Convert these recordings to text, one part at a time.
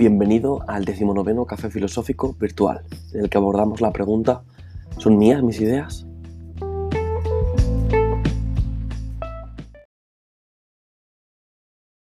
Bienvenido al decimonoveno Café Filosófico Virtual, en el que abordamos la pregunta ¿Son mías mis ideas?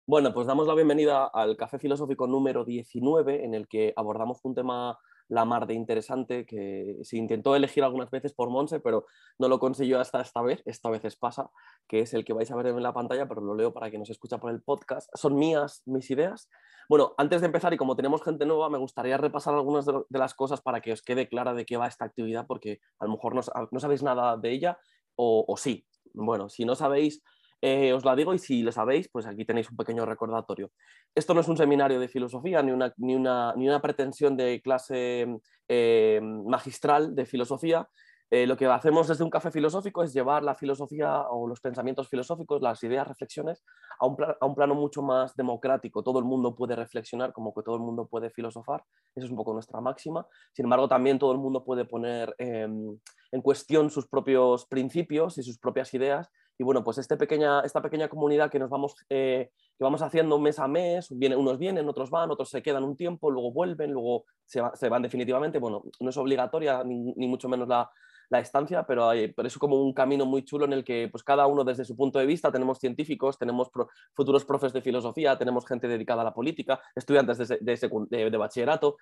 Bueno, pues damos la bienvenida al Café Filosófico número 19, en el que abordamos un tema la mar de interesante que se intentó elegir algunas veces por Monse, pero no lo consiguió hasta esta vez, esta vez es pasa, que es el que vais a ver en la pantalla, pero lo leo para quien nos escucha por el podcast. Son mías mis ideas. Bueno, antes de empezar y como tenemos gente nueva, me gustaría repasar algunas de, las cosas para que os quede clara de qué va esta actividad, porque a lo mejor no, sabéis nada de ella o, o sí. Bueno, si no sabéis eh, os la digo y si lo sabéis, pues aquí tenéis un pequeño recordatorio. Esto no es un seminario de filosofía ni una, ni una, pretensión de clase eh, magistral de filosofía. Eh, lo que hacemos desde un café filosófico es llevar la filosofía o los pensamientos filosóficos, las ideas, reflexiones, a un, a un, plano mucho más democrático. Todo el mundo puede reflexionar como que todo el mundo puede filosofar. Esa es un poco nuestra máxima. Sin embargo, también todo el mundo puede poner em, en cuestión sus propios principios y sus propias ideas y bueno, pues este pequeña, esta pequeña comunidad que nos vamos, eh, que vamos haciendo mes a mes, viene, unos vienen, otros van, otros se quedan un tiempo, luego vuelven, luego se, van definitivamente. Bueno, no es obligatoria ni, mucho menos la, la estancia, pero, hay, pero es como un camino muy chulo en el que pues, cada uno desde su punto de vista, tenemos científicos, tenemos futuros profes de filosofía, tenemos gente dedicada a la política, estudiantes de, de, de bachillerato,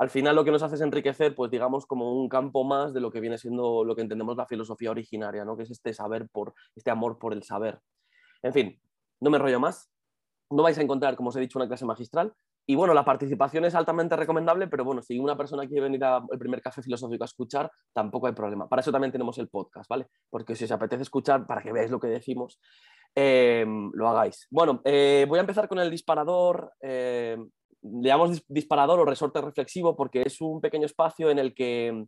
al final lo que nos hace es enriquecer, pues digamos, como un campo más de lo que viene siendo lo que entendemos la filosofía originaria, ¿no? que es este saber por, este amor por el saber. En fin, no me rollo más. No vais a encontrar, como os he dicho, una clase magistral. Y bueno, la participación es altamente recomendable, pero bueno, si una persona quiere venir al primer café filosófico a escuchar, tampoco hay problema. Para eso también tenemos el podcast, ¿vale? Porque si os apetece escuchar, para que veáis lo que decimos, eh, lo hagáis. Bueno, eh, voy a empezar con el disparador. Eh, le llamamos disparador o resorte reflexivo porque es un pequeño espacio en el que,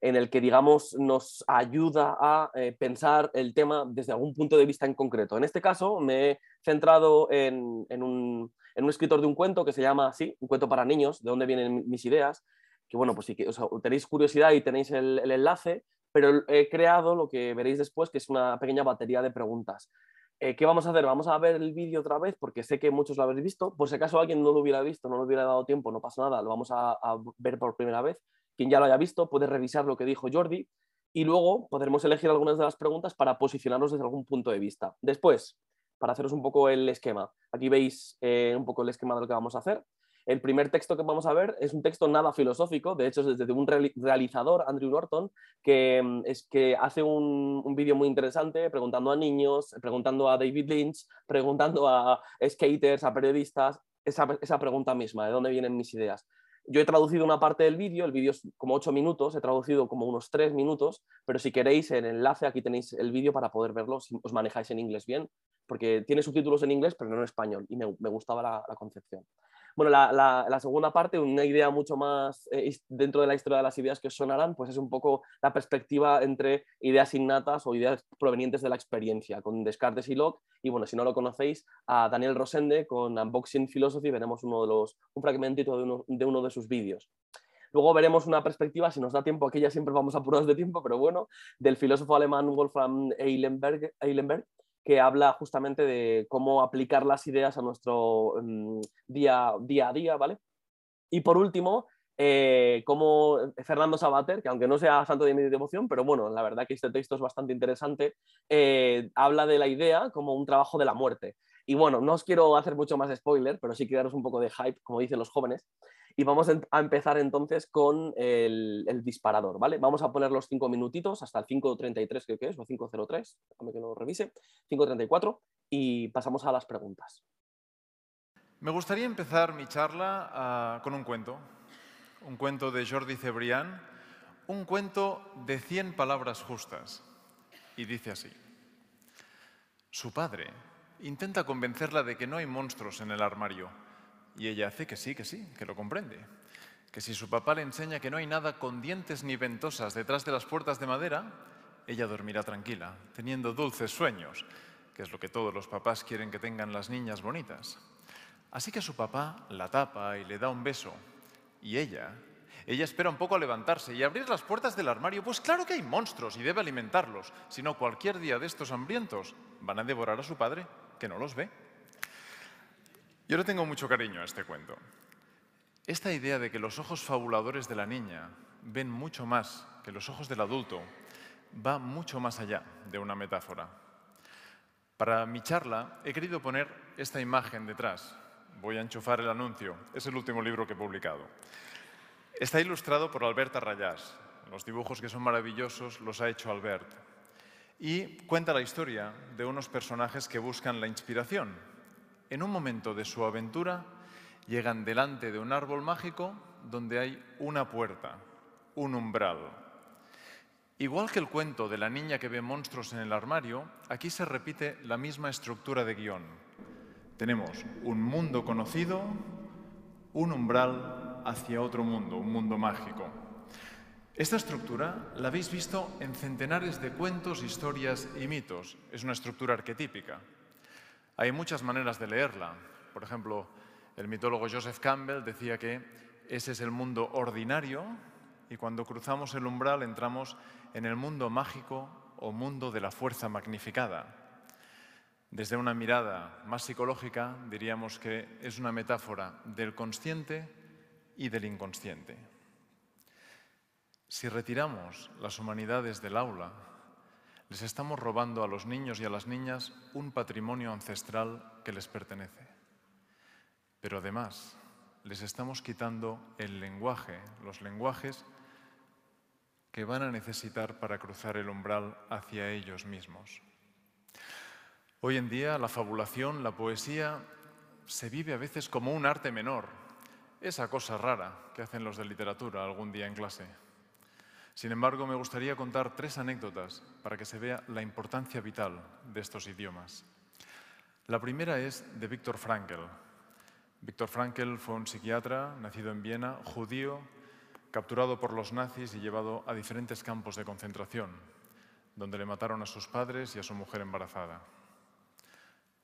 en el que digamos, nos ayuda a eh, pensar el tema desde algún punto de vista en concreto. En este caso me he centrado en, un, escritor de un cuento que se llama así, un cuento para niños, de dónde vienen mis ideas, que bueno, pues si tenéis curiosidad y tenéis el enlace, pero he creado lo que veréis después, que es una pequeña batería de preguntas. Eh, ¿Qué vamos a hacer? Vamos a ver el vídeo otra vez porque sé que muchos lo habéis visto. Por si acaso alguien no lo hubiera visto, no lo hubiera dado tiempo, no pasa nada, lo vamos a, ver por primera vez. Quien ya lo haya visto puede revisar lo que dijo Jordi y luego podremos elegir algunas de las preguntas para posicionarnos desde algún punto de vista. Después, para haceros un poco el esquema, aquí veis eh, un poco el esquema de lo que vamos a hacer. El primer texto que vamos a ver es un texto nada filosófico, de hecho es desde un realizador, Andrew Norton, que, mm, es, que hace un, vídeo muy interesante preguntando a niños, preguntando a David Lynch, preguntando a skaters, a periodistas, esa, esa pregunta misma, ¿de dónde vienen mis ideas? Yo he traducido una parte del vídeo, el vídeo es como ocho minutos, he traducido como unos tres minutos, pero si queréis el enlace aquí tenéis el vídeo para poder verlo si os manejáis en inglés bien, porque tiene subtítulos en inglés pero no en español y me, gustaba la concepción. Bueno, la, segunda parte, una idea mucho más eh, dentro de la historia de las ideas que os sonarán, pues es un poco la perspectiva entre ideas innatas o ideas provenientes de la experiencia, con Descartes y Locke. Y bueno, si no lo conocéis, a Daniel Rosende con Unboxing Philosophy veremos uno de los, un fragmentito de uno de, uno de sus vídeos. Luego veremos una perspectiva, si nos da tiempo, aquí ya siempre vamos apurados de tiempo, pero bueno, del filósofo alemán Wolfram Eilenberg, Eilenberg que habla justamente de cómo aplicar las ideas a nuestro mm, día, día a día, ¿vale? Y por último, eh, como Fernando Sabater, que aunque no sea santo de mi devoción, pero bueno, la verdad que este texto es bastante interesante, eh, habla de la idea como un trabajo de la muerte. Y bueno, no os quiero hacer mucho más spoiler, pero sí daros un poco de hype, como dicen los jóvenes. Y vamos a empezar entonces con el, disparador, ¿vale? Vamos a poner los cinco minutitos hasta el 5.33 creo que es, o 5.03, déjame que lo revise, 5.34 y pasamos a las preguntas. Me gustaría empezar mi charla ah, con un cuento, un cuento de Jordi Cebrián, un cuento de 100 palabras justas. Y dice así, su padre intenta convencerla de que no hay monstruos en el armario y ella hace que sí, que sí, que lo comprende. Que si su papá le enseña que no hay nada con dientes ni ventosas detrás de las puertas de madera, ella dormirá tranquila, teniendo dulces sueños, que es lo que todos los papás quieren que tengan las niñas bonitas. Así que su papá la tapa y le da un beso. Y ella, ella espera un poco a levantarse y abrir las puertas del armario. Pues claro que hay monstruos y debe alimentarlos, si no cualquier día de estos hambrientos van a devorar a su padre, que no los ve. Yo le tengo mucho cariño a este cuento. Esta idea de que los ojos fabuladores de la niña ven mucho más que los ojos del adulto va mucho más allá de una metáfora. Para mi charla he querido poner esta imagen detrás. Voy a enchufar el anuncio. Es el último libro que he publicado. Está ilustrado por Albert Arrayás. Los dibujos que son maravillosos los ha hecho Albert. Y cuenta la historia de unos personajes que buscan la inspiración. En un momento de su aventura llegan delante de un árbol mágico donde hay una puerta, un umbral. Igual que el cuento de la niña que ve monstruos en el armario, aquí se repite la misma estructura de guion. Tenemos un mundo conocido, un umbral hacia otro mundo, un mundo mágico. Esta estructura la habéis visto en centenares de cuentos, historias y mitos. Es una estructura arquetípica. Hay muchas maneras de leerla. Por ejemplo, el mitólogo Joseph Campbell decía que ese es el mundo ordinario y cuando cruzamos el umbral entramos en el mundo mágico o mundo de la fuerza magnificada. Desde una mirada más psicológica diríamos que es una metáfora del consciente y del inconsciente. Si retiramos las humanidades del aula, les estamos robando a los niños y a las niñas un patrimonio ancestral que les pertenece. Pero además, les estamos quitando el lenguaje, los lenguajes que van a necesitar para cruzar el umbral hacia ellos mismos. Hoy en día la fabulación, la poesía, se vive a veces como un arte menor, esa cosa rara que hacen los de literatura algún día en clase. Sin embargo, me gustaría contar tres anécdotas para que se vea la importancia vital de estos idiomas. La primera es de Víctor Frankl, Víctor Frankl fue un psiquiatra nacido en Viena, judío, capturado por los nazis y llevado a diferentes campos de concentración, donde le mataron a sus padres y a su mujer embarazada.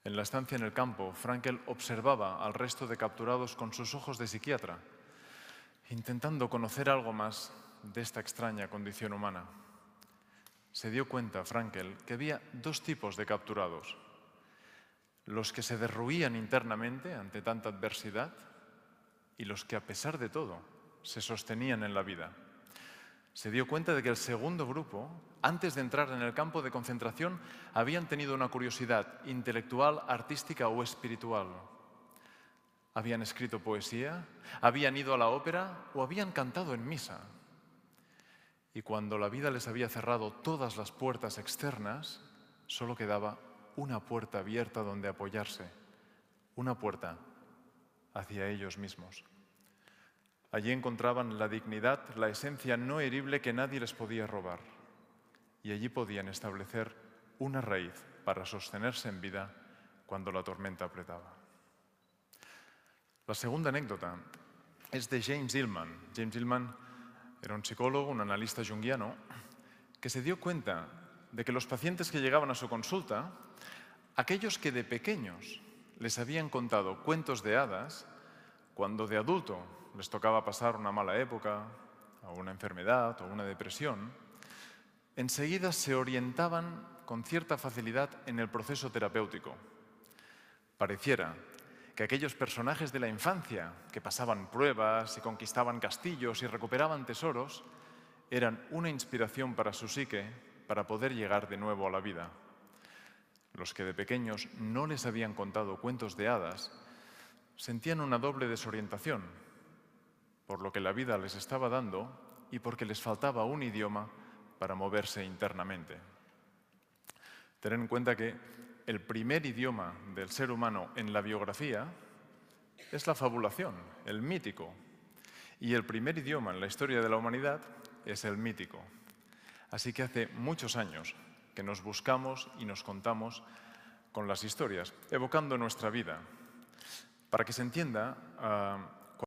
En la estancia en el campo, Frankl observaba al resto de capturados con sus ojos de psiquiatra, intentando conocer algo más de esta extraña condición humana. Se dio cuenta, Frankl, que había dos tipos de capturados los que se derruían internamente ante tanta adversidad y los que a pesar de todo se sostenían en la vida. Se dio cuenta de que el segundo grupo, antes de entrar en el campo de concentración, habían tenido una curiosidad intelectual, artística o espiritual. Habían escrito poesía, habían ido a la ópera o habían cantado en misa. Y cuando la vida les había cerrado todas las puertas externas, solo quedaba una puerta abierta donde apoyarse, una puerta hacia ellos mismos. Allí encontraban la dignidad, la esencia no herible que nadie les podía robar. Y allí podían establecer una raíz para sostenerse en vida cuando la tormenta apretaba. La segunda anécdota es de James Hillman. James era un psicólogo, un analista junguiano, que se dio cuenta de que los pacientes que llegaban a su consulta, aquellos que de pequeños les habían contado cuentos de hadas, cuando de adulto les tocaba pasar una mala época, o una enfermedad, o una depresión, enseguida se orientaban con cierta facilidad en el proceso terapéutico. Pareciera que aquellos personajes de la infancia que pasaban pruebas y conquistaban castillos y recuperaban tesoros eran una inspiración para su psique para poder llegar de nuevo a la vida. Los que de pequeños no les habían contado cuentos de hadas sentían una doble desorientación, por lo que la vida les estaba dando y porque les faltaba un idioma para moverse internamente. Tener en cuenta que el primer idioma del ser humano en la biografía es la fabulación, el mítico, y el primer idioma en la historia de la humanidad es el mítico. Así que hace muchos años que nos buscamos y nos contamos con las historias, evocando nuestra vida, para que se entienda... Uh...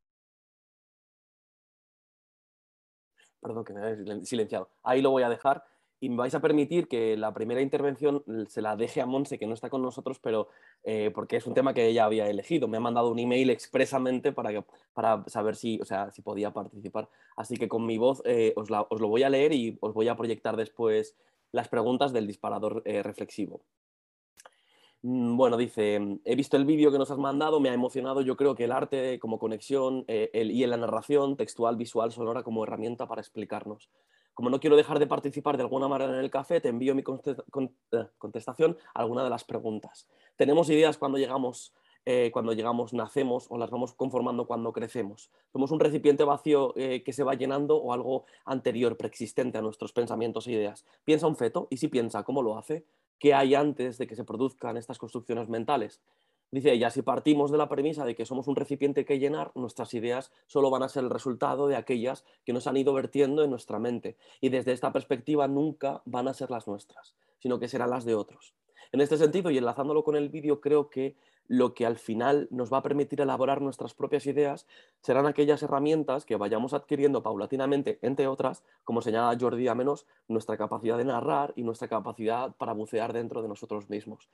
Perdón, que me he silenciado. Ahí lo voy a dejar y me vais a permitir que la primera intervención se la deje a Monse, que no está con nosotros, pero eh, porque es un tema que ella había elegido. Me ha mandado un email expresamente para, que, para saber si, o sea, si podía participar. Así que con mi voz eh, os, la, os, lo voy a leer y os voy a proyectar después las preguntas del disparador eh, reflexivo. Mm, bueno, dice, he visto el vídeo que nos has mandado, me ha emocionado. Yo creo que el arte como conexión eh, y en la narración textual, visual, sonora como herramienta para explicarnos. Como no quiero dejar de participar de alguna manera en el café, te envío mi eh, contestación a alguna de las preguntas. Tenemos ideas cuando llegamos, eh, cuando llegamos, nacemos o las vamos conformando cuando crecemos. Somos un recipiente vacío que se va llenando o algo anterior, preexistente a nuestros pensamientos e ideas. Piensa un feto y si piensa, ¿cómo lo hace? qué hay antes de que se produzcan estas construcciones mentales. Dice ella, si partimos de la premisa de que somos un recipiente que llenar, nuestras ideas solo van a ser el resultado de aquellas que nos han ido vertiendo en nuestra mente. Y desde esta perspectiva nunca van a ser las nuestras, sino que serán las de otros. En este sentido, y enlazándolo con el vídeo, creo que lo que al final nos va a permitir elaborar nuestras propias ideas serán aquellas herramientas que vayamos adquiriendo paulatinamente, entre otras, como señala Jordi a menos, nuestra capacidad de narrar y nuestra capacidad para bucear dentro de nosotros mismos.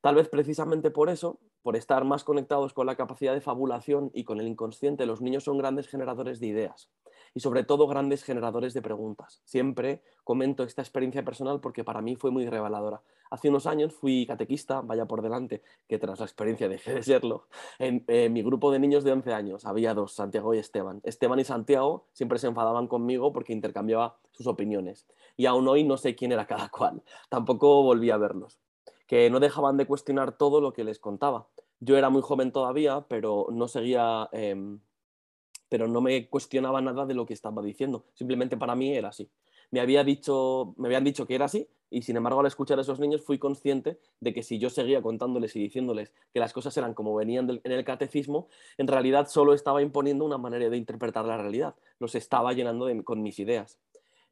Tal vez precisamente por eso, por estar más conectados con la capacidad de fabulación y con el inconsciente, los niños son grandes generadores de ideas y sobre todo grandes generadores de preguntas. Siempre comento esta experiencia personal porque para mí fue muy reveladora. Hace unos años fui catequista, vaya por delante, que tras la experiencia dejé de serlo. En, mi grupo de niños de 11 años había dos, Santiago y Esteban. Esteban y Santiago siempre se enfadaban conmigo porque intercambiaba sus opiniones. Y aún hoy no sé quién era cada cual. Tampoco volví a verlos. Que no dejaban de cuestionar todo lo que les contaba. Yo era muy joven todavía, pero no seguía... Em, pero no me cuestionaba nada de lo que estaba diciendo. Simplemente para mí era así. Me, había dicho, me habían dicho que era así y sin embargo al escuchar a esos niños fui consciente de que si yo seguía contándoles y diciéndoles que las cosas eran como venían en el catecismo, en realidad solo estaba imponiendo una manera de interpretar la realidad, los estaba llenando con mis ideas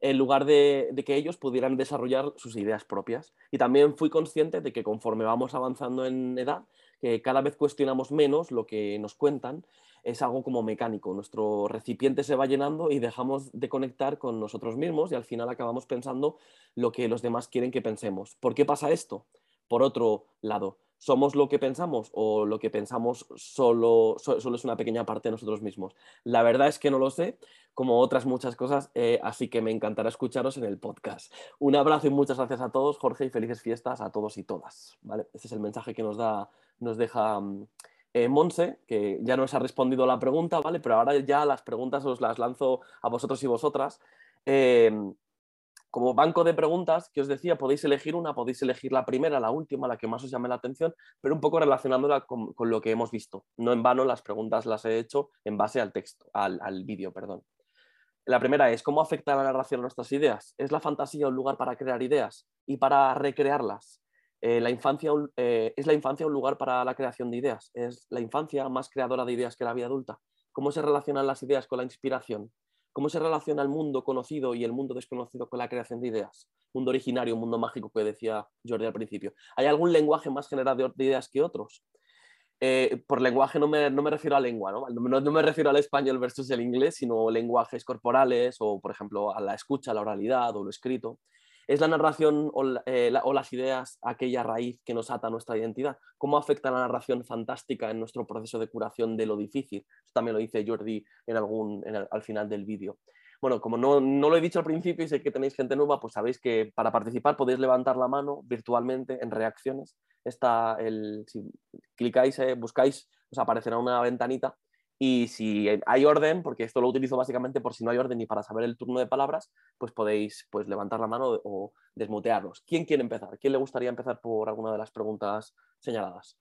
en lugar de, de, que ellos pudieran desarrollar sus ideas propias. Y también fui consciente de que conforme vamos avanzando en edad, que cada vez cuestionamos menos lo que nos cuentan es algo como mecánico. Nuestro recipiente se va llenando y dejamos de conectar con nosotros mismos y al final acabamos pensando lo que los demás quieren que pensemos. ¿Por qué pasa esto? Por otro lado, ¿somos lo que pensamos o lo que pensamos solo, solo es una pequeña parte de nosotros mismos? La verdad es que no lo sé, como otras muchas cosas, eh, así que me encantará escucharos en el podcast. Un abrazo y muchas gracias a todos, Jorge, y felices fiestas a todos y todas. ¿vale? Este es el mensaje que nos, da, nos deja... Mm, eh, Monse, que ya nos ha respondido la pregunta, ¿vale? Pero ahora ya las preguntas os las lanzo a vosotros y vosotras. Em, como banco de preguntas que os decía, podéis elegir una, podéis elegir la primera, la última, la que más os llame la atención, pero un poco relacionándola con, lo que hemos visto. No en vano las preguntas las he hecho en base al texto, al, al vídeo, perdón. La primera es, ¿cómo afecta la narración a nuestras ideas? ¿Es la fantasía un lugar para crear ideas y para recrearlas? Eh, la infancia, eh, ¿Es la infancia un lugar para la creación de ideas? ¿Es la infancia más creadora de ideas que la vida adulta? ¿Cómo se relacionan las ideas con la inspiración? ¿Cómo se relaciona el mundo conocido y el mundo desconocido con la creación de ideas? Mundo originario, mundo mágico que decía Jordi al principio. ¿Hay algún lenguaje más generador de ideas que otros? Eh, por lenguaje no me, refiero a lengua, ¿no? me refiero al español versus el inglés, sino lenguajes corporales o, por ejemplo, a la escucha, la oralidad o lo escrito. ¿Es la narración eh, o, las ideas aquella raíz que nos ata nuestra identidad? ¿Cómo afecta la narración fantástica en nuestro proceso de curación de lo difícil? También lo dice Jordi en algún, al final del vídeo. Bueno, como no, lo he dicho al principio y sé que tenéis gente nueva, pues sabéis que para participar podéis levantar la mano virtualmente en reacciones. Está el, si clicáis, eh, buscáis, os aparecerá una ventanita y si hay orden, porque esto lo utilizo básicamente por si no hay orden y para saber el turno de palabras, pues podéis pues, levantar la mano o desmutearlos. ¿Quién quiere empezar? ¿Quién le gustaría empezar por alguna de las preguntas señaladas?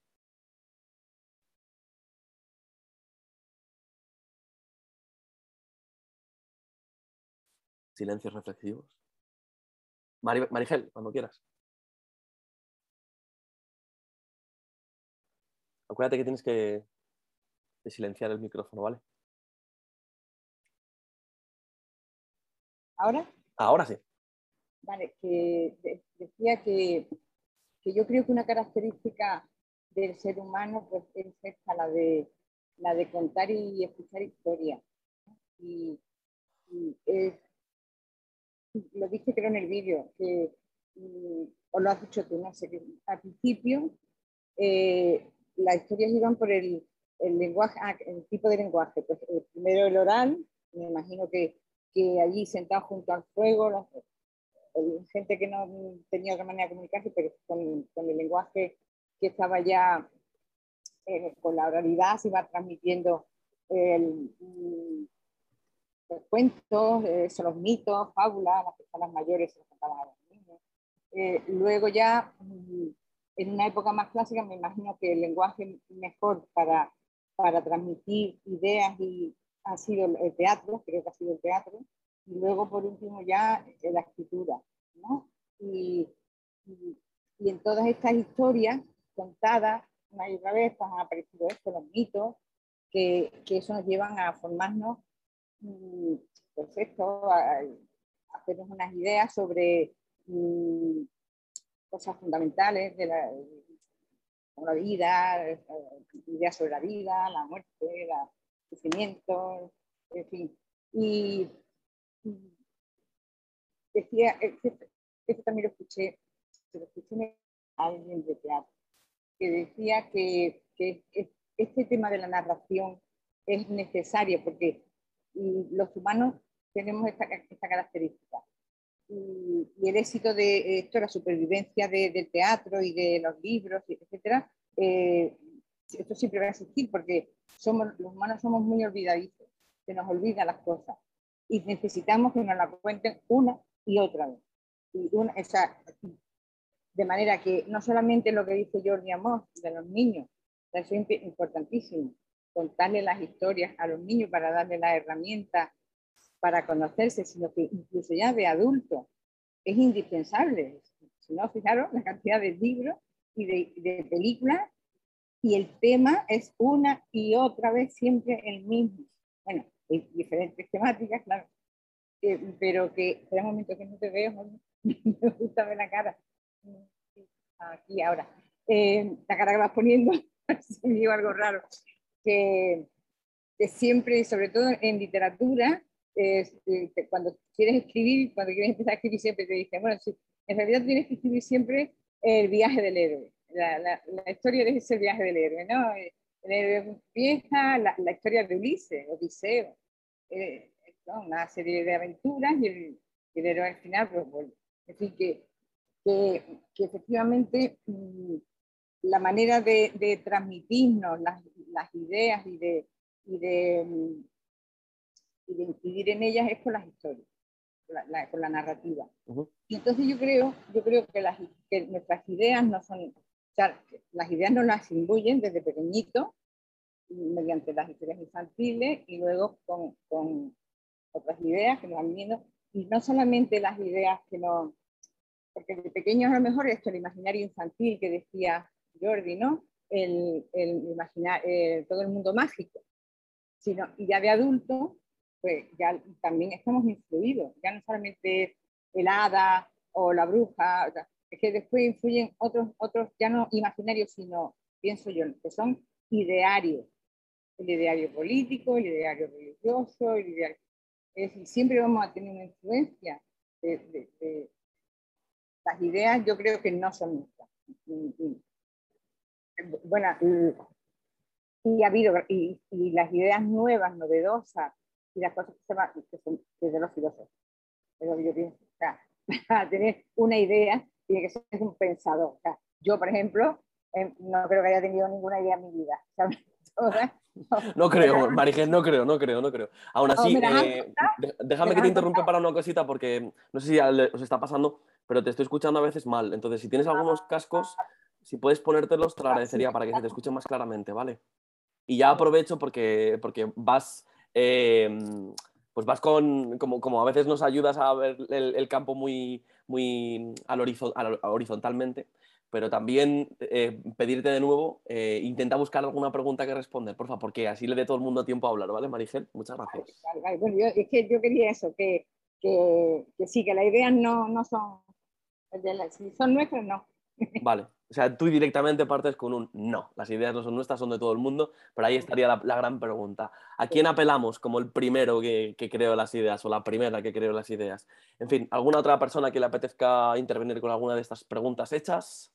Silencios reflexivos. Marigel, cuando quieras. Acuérdate que tienes que de silenciar el micrófono, ¿vale? ¿Ahora? Ahora sí. Vale, que decía que, yo creo que una característica del ser humano pues, es esta, la de, la de contar y escuchar historias. Y, lo dije creo en el vídeo, que, o lo has dicho tú, no sé, que al principio eh, las historias iban por el, el lenguaje, ah, el tipo de lenguaje, pues eh, primero el oral, me imagino que, que allí sentado junto al fuego, gente que no tenía otra manera de comunicarse, pero con, con, el lenguaje que estaba ya eh, con la oralidad, se iba transmitiendo el, los cuentos, eh, los mitos, fábulas, las personas mayores se los contaban a los niños. Eh, luego ya, mm, en una época más clásica, me imagino que el lenguaje mejor para, para transmitir ideas y ha sido el teatro, creo que ha sido el teatro, y luego por último ya eh, la escritura. ¿no? Y, y, en todas estas historias contadas una y otra vez pues, han aparecido esto, los mitos, que, que eso nos llevan a formarnos pues esto, hacernos unas ideas sobre mm, cosas fundamentales de la, vida, eh, ideas sobre la vida, la muerte, el sufrimiento, en fin. Y, decía, esto también lo escuché, lo escuché a alguien de teatro, que decía que, que este tema de la narración es necesario porque y los humanos tenemos esta, esta característica. Y, el éxito de esto, la supervivencia del teatro y de los libros, etcétera, eh, esto siempre va a existir porque somos, los humanos somos muy olvidadizos, se nos olvidan las cosas y necesitamos que nos la cuenten una y otra vez. Y una, de manera que no solamente lo que dice Jordi Amos de los niños, es importantísimo, contarle las historias a los niños para darle las herramientas para conocerse, sino que incluso ya de adulto es indispensable. Si no, fijaros la cantidad de libros y de, películas y el tema es una y otra vez siempre el mismo. Bueno, hay diferentes temáticas, claro, pero que, espera un momento que no te veo, me gusta ver la cara. Aquí ahora. Eh, la cara que vas poniendo, si me digo algo raro que, siempre, sobre todo en literatura, cuando quieres escribir, cuando quieres empezar a escribir, siempre te dicen, bueno, en realidad tienes que escribir siempre el viaje del héroe. La, la, la historia es el viaje del héroe, ¿no? El héroe empieza la, la historia de Ulises, Odiseo, eh, una serie de aventuras y el, el héroe al final, pues, bueno, en fin, que, que, que efectivamente mm, la manera de, de transmitirnos las, las, ideas y de, y de, mm, y de, incidir en ellas es con las historias, con la, narrativa. Y entonces yo creo, yo creo que, las, que nuestras ideas no son, o sea, las ideas no las imbuyen desde pequeñito, mediante las historias infantiles y luego con, con otras ideas que nos van viendo, y no solamente las ideas que no, porque de pequeños a lo mejor esto, el imaginario infantil que decía Jordi, ¿no? El, imaginar eh, todo el mundo mágico, sino, y ya de adulto, pues ya también estamos influidos, ya no solamente el hada o la bruja, es que después influyen otros, otros ya no imaginarios, sino, pienso yo, que son idearios, el ideario político, el ideario religioso, el ideario... Es decir, siempre vamos a tener una influencia de, las ideas, yo creo que no son nuestras. Bueno, y, ha habido, y, las ideas nuevas, novedosas, y las cosas que, se van, que son de los filósofos. Pero yo pienso, para tener una idea, tiene que ser un pensador. yo, por ejemplo, em, no creo que haya tenido ninguna idea en mi vida. No creo, Marigel, no creo, no creo, no creo. Aún así, eh, déjame que te interrumpa para una cosita porque no sé si os está pasando, pero te estoy escuchando a veces mal. Entonces, si tienes algunos cascos, si puedes ponértelos, te lo agradecería para que se te escuche más claramente, ¿vale? Y ya aprovecho porque, porque vas, em, pues vas con, como, como, a veces nos ayudas a ver el, campo muy, muy al horizontalmente, pero también eh, pedirte de nuevo, eh, intenta buscar alguna pregunta que responder, por favor, porque así le dé todo el mundo tiempo a hablar, ¿vale, Marigel? Muchas gracias. Bueno, yo, es que yo quería eso, que, que, que sí, que las ideas no, no son, si son nuestras, no. Vale, o sea, tú directamente partes con un no. Las ideas no son nuestras, son de todo el mundo, pero ahí estaría la, gran pregunta. ¿A quién apelamos como el primero que, que, creó las ideas o la primera que creó las ideas? En fin, ¿alguna otra persona que le apetezca intervenir con alguna de estas preguntas hechas?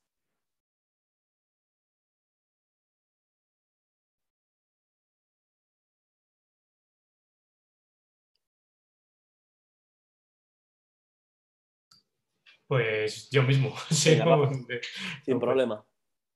Pues yo mismo. Sin problema.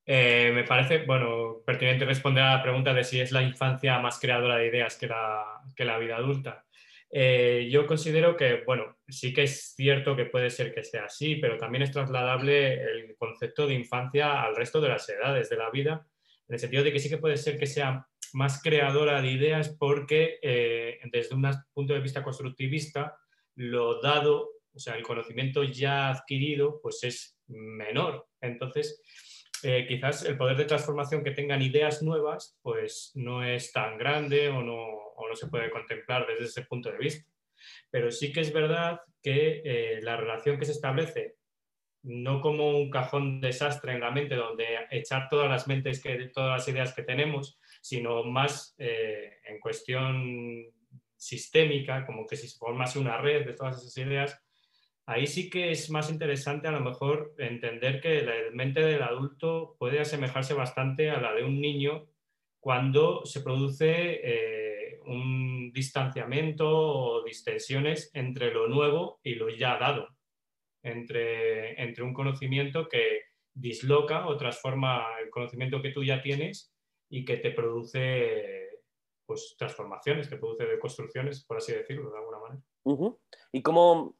Eh, me parece, bueno, pertinente responder a la pregunta de si es la infancia más creadora de ideas que la, que la vida adulta. Eh, yo considero que, bueno, sí que es cierto que puede ser que sea así, pero también es trasladable el concepto de infancia al resto de las edades de la vida, en el sentido de que sí que puede ser que sea más creadora de ideas porque eh, desde un punto de vista constructivista, lo dado, o sea, el conocimiento ya adquirido, pues es menor. Entonces, eh, quizás el poder de transformación que tengan ideas nuevas, pues no es tan grande o no, o no se puede contemplar desde ese punto de vista. Pero sí que es verdad que eh, la relación que se establece, no como un cajón desastre en la mente donde echar todas las mentes, que, todas las ideas que tenemos, sino más eh, en cuestión sistémica, como que si se formase una red de todas esas ideas, ahí sí que es más interesante a lo mejor entender que la mente del adulto puede asemejarse bastante a la de un niño cuando se produce eh, un distanciamiento o distensiones entre lo nuevo y lo ya dado, entre, entre un conocimiento que disloca o transforma el conocimiento que tú ya tienes y que te produce pues, transformaciones, te produce construcciones, por así decirlo, de alguna manera. ¿Y cómo?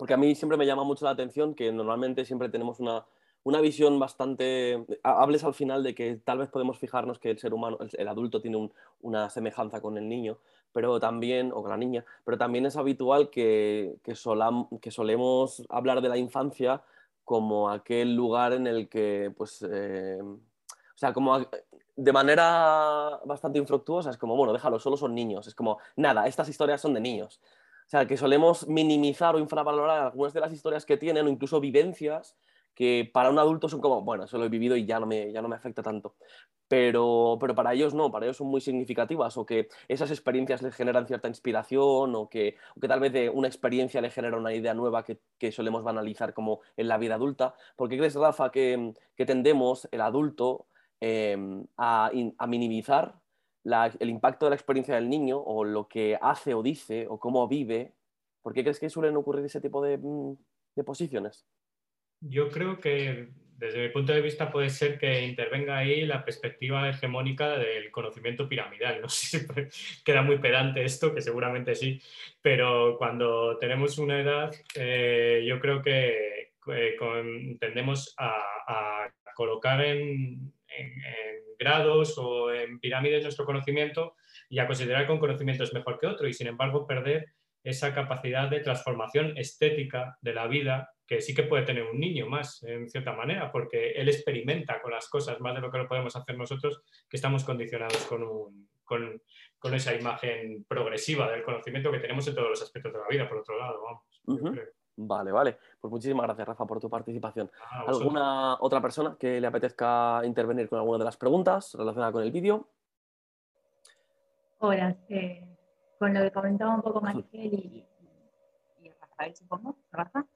Porque a mí siempre me llama mucho la atención que normalmente siempre tenemos una, una visión bastante... Hables al final de que tal vez podemos fijarnos que el ser humano, el, adulto tiene una semejanza con el niño, pero también, o con la niña, pero también es habitual que, que, que solemos hablar de la infancia como aquel lugar en el que, pues, eh, o sea, como de manera bastante infructuosa, es como, bueno, déjalo, solo son niños. Es como, nada, estas historias son de niños. O sea, que solemos minimizar o infravalorar algunas de las historias que tienen o incluso vivencias que para un adulto son como, bueno, eso lo he vivido y ya no me, ya no me afecta tanto. Pero, pero para ellos no, para ellos son muy significativas o que esas experiencias les generan cierta inspiración o que, que tal vez una experiencia le genera una idea nueva que, que, solemos banalizar como en la vida adulta. ¿Por qué crees, Rafa, que, que tendemos el adulto Em, a, minimizar el impacto de la experiencia del niño o lo que hace o dice o cómo vive. ¿Por qué crees que suelen ocurrir ese tipo de, mm, posiciones? Yo creo que desde mi punto de vista puede ser que intervenga ahí la perspectiva hegemónica del conocimiento piramidal. No sé si queda muy pedante esto, que seguramente sí, pero cuando tenemos una edad, eh, yo creo que eh, tendemos a colocar en, en, grados o en pirámides nuestro conocimiento y a considerar que un conocimiento es mejor que otro y sin embargo perder esa capacidad de transformación estética de la vida que sí que puede tener un niño más, en cierta manera, porque él experimenta con las cosas más de lo que lo podemos hacer nosotros, que estamos condicionados con, con, esa imagen progresiva del conocimiento que tenemos en todos los aspectos de la vida, por otro lado. Vamos, Vale, vale. Pues muchísimas gracias, Rafa, por tu participación. Ah, ¿Alguna otra persona que le apetezca intervenir con alguna de las preguntas relacionadas con el vídeo? Hola, eh, con lo que comentaba un poco Maricel y, y, Rafael, supongo, Rafa,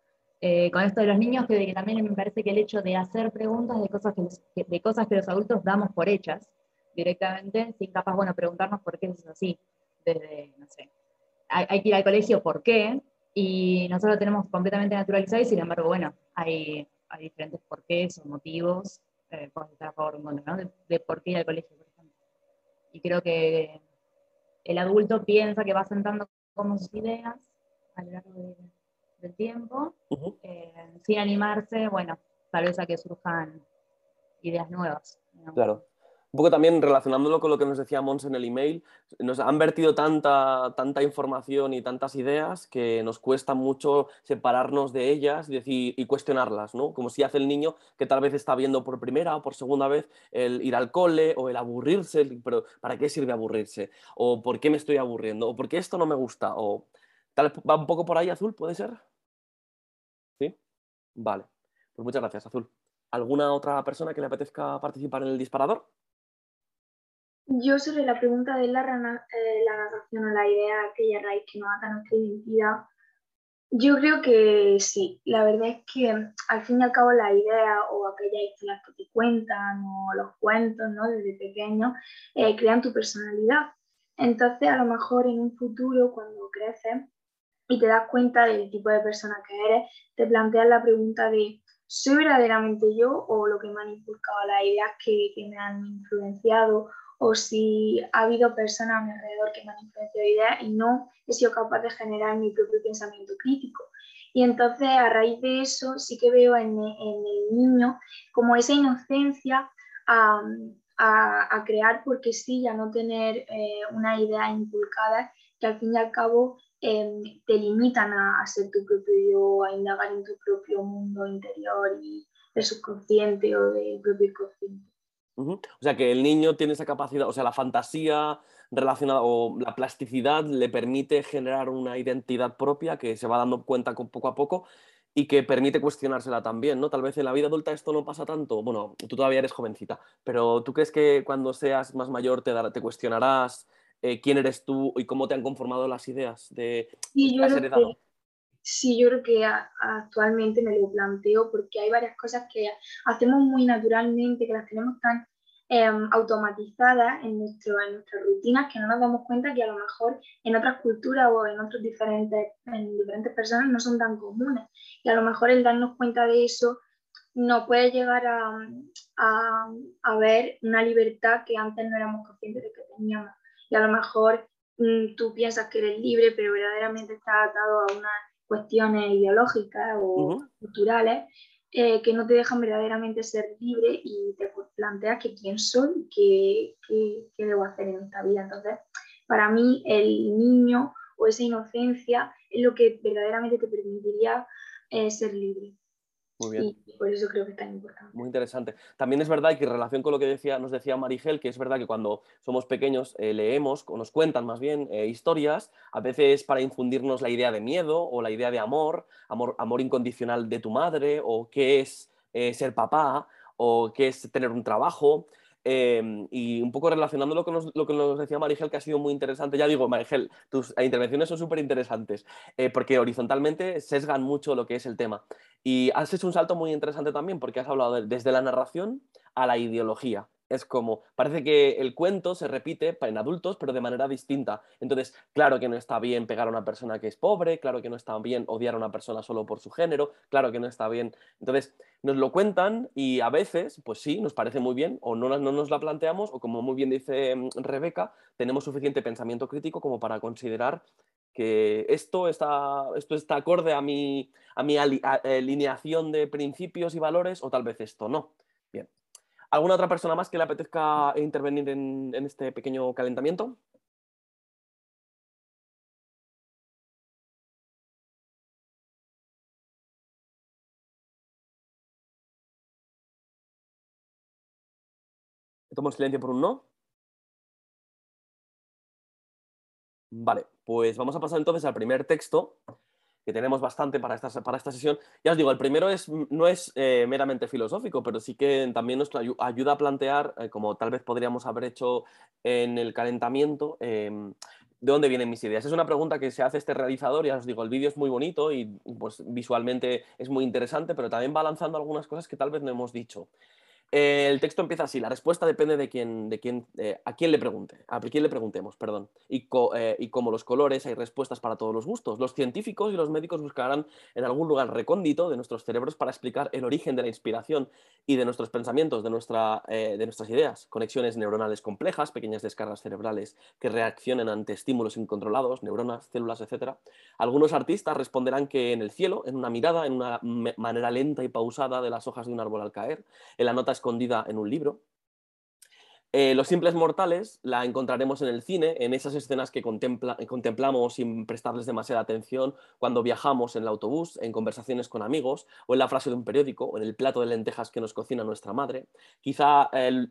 eh, con esto de los niños, que, también me parece que el hecho de hacer preguntas de cosas que, de cosas que los adultos damos por hechas directamente, sin capaz, bueno, preguntarnos por qué es así, desde, no sé, hay que ir al colegio, ¿por qué? Y nosotros lo tenemos completamente naturalizado y sin embargo, bueno, hay, hay diferentes porqués o motivos, eh, estar a favor o en contra, de, por qué ir al colegio, por ejemplo. Y creo que el adulto piensa que va sentando como sus ideas a lo largo del tiempo, eh, sin animarse, bueno, tal vez a que surjan ideas nuevas. Claro un poco también relacionándolo con lo que nos decía Mons en el email, nos han vertido tanta, tanta información y tantas ideas que nos cuesta mucho separarnos de ellas y, decir, y cuestionarlas, ¿no? Como si hace el niño que tal vez está viendo por primera o por segunda vez el ir al cole o el aburrirse, pero ¿para qué sirve aburrirse? ¿O por qué me estoy aburriendo? ¿O por qué esto no me gusta? ¿O tal va un poco por ahí, Azul, puede ser? ¿Sí? Vale. Pues muchas gracias, Azul. ¿Alguna otra persona que le apetezca participar en el disparador? Yo sobre la pregunta de la, eh, la narración o la idea, aquella raíz que nos ata nuestra identidad, yo creo que sí. La verdad es que al fin y al cabo la idea o aquellas historias que te cuentan o los cuentos ¿no? desde pequeño eh, crean tu personalidad. Entonces a lo mejor en un futuro cuando creces y te das cuenta del tipo de persona que eres, te planteas la pregunta de ¿soy verdaderamente yo o lo que me han inculcado las ideas que, que me han influenciado? O si ha habido personas a mi alrededor que me han influenciado ideas y no he sido capaz de generar mi propio pensamiento crítico. Y entonces a raíz de eso sí que veo en, en el niño como esa inocencia a, a, a, crear porque sí, ya no tener eh, una idea inculcada que al fin y al cabo eh, te limitan a, a, ser tu propio yo, a indagar en tu propio mundo interior y del subconsciente o del propio inconsciente. Uh -huh. O sea que el niño tiene esa capacidad, o sea, la fantasía relacionada o la plasticidad le permite generar una identidad propia que se va dando cuenta con poco a poco y que permite cuestionársela también, ¿no? Tal vez en la vida adulta esto no pasa tanto. Bueno, tú todavía eres jovencita, pero ¿tú crees que cuando seas más mayor te, te cuestionarás eh, quién eres tú y cómo te han conformado las ideas de sí, yo que, sí, yo creo que actualmente me lo planteo porque hay varias cosas que hacemos muy naturalmente, que las tenemos tan eh, automatizadas en, nuestro, en nuestras rutinas que no nos damos cuenta que a lo mejor en otras culturas o en otros diferentes, en diferentes personas no son tan comunes. Y a lo mejor el darnos cuenta de eso nos puede llegar a, a, a ver una libertad que antes no éramos conscientes de que teníamos. Y a lo mejor mmm, tú piensas que eres libre, pero verdaderamente estás atado a unas cuestiones ideológicas o uh -huh. culturales eh, que no te dejan verdaderamente ser libre y te planteas que quién soy, qué, qué, qué debo hacer en esta vida. Entonces, para mí, el niño o esa inocencia es lo que verdaderamente te permitiría eh, ser libre. Muy bien. Y por eso creo que es tan importante. Muy interesante. También es verdad que en relación con lo que decía, nos decía Marigel, que es verdad que cuando somos pequeños eh, leemos, o nos cuentan más bien eh, historias, a veces para infundirnos la idea de miedo o la idea de amor, amor, amor incondicional de tu madre, o qué es eh, ser papá, o qué es tener un trabajo. Eh, y un poco relacionándolo con lo que nos decía Marigel, que ha sido muy interesante. Ya digo, Marigel, tus intervenciones son súper interesantes, eh, porque horizontalmente sesgan mucho lo que es el tema. Y has hecho un salto muy interesante también, porque has hablado de, desde la narración a la ideología. Es como, parece que el cuento se repite en adultos, pero de manera distinta. Entonces, claro que no está bien pegar a una persona que es pobre, claro que no está bien odiar a una persona solo por su género, claro que no está bien. Entonces, nos lo cuentan y a veces, pues sí, nos parece muy bien, o no, no nos la planteamos, o como muy bien dice mm, Rebeca, tenemos suficiente pensamiento crítico como para considerar que esto está, esto está acorde a mi, a mi alineación de principios y valores, o tal vez esto no. ¿Alguna otra persona más que le apetezca intervenir en, en este pequeño calentamiento? Tomo silencio por un no. Vale, pues vamos a pasar entonces al primer texto, que tenemos bastante para esta, para esta sesión. Ya os digo, el primero es, no es eh, meramente filosófico, pero sí que también nos ayuda a plantear, eh, como tal vez podríamos haber hecho en el calentamiento, eh, ¿de dónde vienen mis ideas? Es una pregunta que se hace este realizador, ya os digo, el vídeo es muy bonito y pues, visualmente es muy interesante, pero también va lanzando algunas cosas que tal vez no hemos dicho. Eh, el texto empieza así, la respuesta depende de quién, de quién, eh, a quién le pregunte, a quién le preguntemos, perdón. Y, co, eh, y, como los colores hay respuestas para todos los gustos, los científicos y los médicos buscarán en algún lugar recóndito de nuestros cerebros para explicar el origen de la inspiración y de nuestros pensamientos, de, nuestra, de nuestras ideas, conexiones neuronales complejas, pequeñas descargas cerebrales que reaccionen ante estímulos incontrolados, neuronas, células, etc. Algunos artistas responderán que en el cielo, en una mirada, en una manera lenta y pausada de las hojas de un árbol al caer, en la nota escondida en un libro. Eh, los simples mortales la encontraremos en el cine, en esas escenas que contempla, contemplamos sin prestarles demasiada atención cuando viajamos en el autobús, en conversaciones con amigos, o en la frase de un periódico, o en el plato de lentejas que nos cocina nuestra madre. Quizá eh,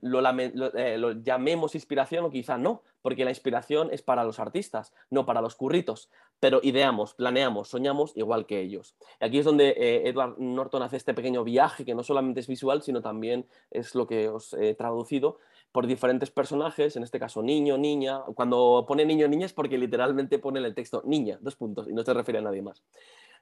eh, lo, llamemos inspiración o quizá no, porque la inspiración es para los artistas, no para los curritos, pero ideamos, planeamos, soñamos igual que ellos. Y aquí es donde Edward Norton hace este pequeño viaje que no solamente es visual, sino también es lo que os he traducido por diferentes personajes, en este caso niño, niña. Cuando pone niño, niña es porque literalmente pone en el texto niña, dos puntos, y no se refiere a nadie más.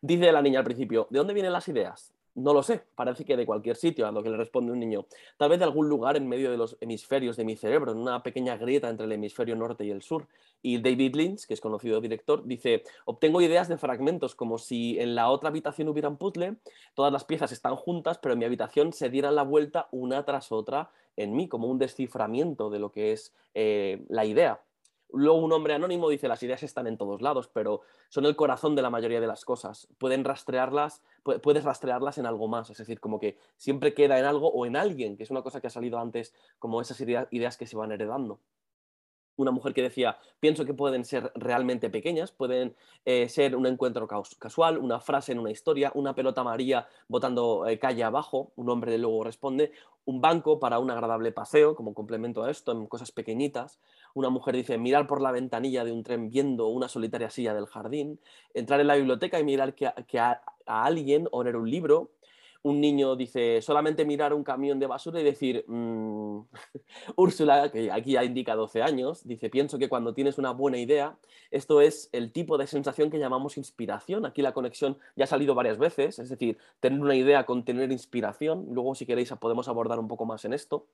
Dice la niña al principio, ¿de dónde vienen las ideas? No lo sé, parece que de cualquier sitio, a lo que le responde un niño. Tal vez de algún lugar en medio de los hemisferios de mi cerebro, en una pequeña grieta entre el hemisferio norte y el sur. Y David Lynch, que es conocido director, dice, obtengo ideas de fragmentos, como si en la otra habitación hubiera un puzzle, todas las piezas están juntas, pero en mi habitación se dieran la vuelta una tras otra en mí, como un desciframiento de lo que es eh, la idea. Luego un hombre anónimo dice las ideas están en todos lados, pero son el corazón de la mayoría de las cosas. Pueden rastrearlas, puedes rastrearlas en algo más, es decir, como que siempre queda en algo o en alguien, que es una cosa que ha salido antes, como esas ideas que se van heredando una mujer que decía, pienso que pueden ser realmente pequeñas, pueden eh, ser un encuentro casual, una frase en una historia, una pelota amarilla botando eh, calle abajo, un hombre luego responde, un banco para un agradable paseo, como complemento a esto, en cosas pequeñitas. Una mujer dice, mirar por la ventanilla de un tren viendo una solitaria silla del jardín, entrar en la biblioteca y mirar que, a, alguien o un libro, un niño dice solamente mirar un camión de basura y decir, mm, Úrsula, que aquí ya indica 12 años, dice, pienso que cuando tienes una buena idea, esto es el tipo de sensación que llamamos inspiración. Aquí la conexión ya ha salido varias veces, es decir, tener una idea con tener inspiración. Luego, si queréis, podemos abordar un poco más en esto.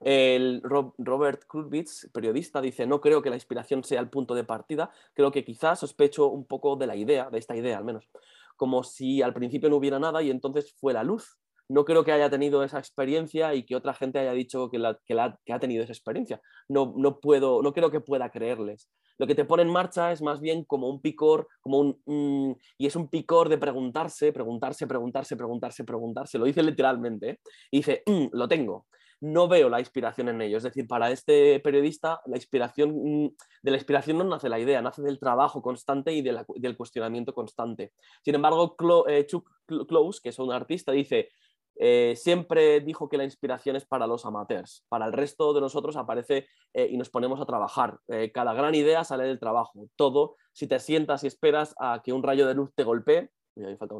El Robert Kurwitz, periodista, dice, no creo que la inspiración sea el punto de partida, creo que quizás sospecho un poco de la idea, de esta idea al menos como si al principio no hubiera nada y entonces fue la luz. No creo que haya tenido esa experiencia y que otra gente haya dicho que, ha tenido esa experiencia. No, no, puedo, no creo que pueda creerles. Lo que te pone en marcha es más bien como un picor, como un, mm, y es un picor de preguntarse, preguntarse, preguntarse, preguntarse, preguntarse. Lo dice literalmente. ¿eh? Y dice, mm, lo tengo no veo la inspiración en ello. Es decir, para este periodista, la inspiración, mm, de la inspiración no nace la idea, nace del trabajo constante y del cuestionamiento constante. Sin embargo, eh, Chuck Close, que es un artista, dice, eh, siempre dijo que la inspiración es para los amateurs. Para el resto de nosotros aparece eh, y nos ponemos a trabajar. cada gran idea sale del trabajo. Todo, si te sientas y esperas a que un rayo de luz te golpee, ahí falta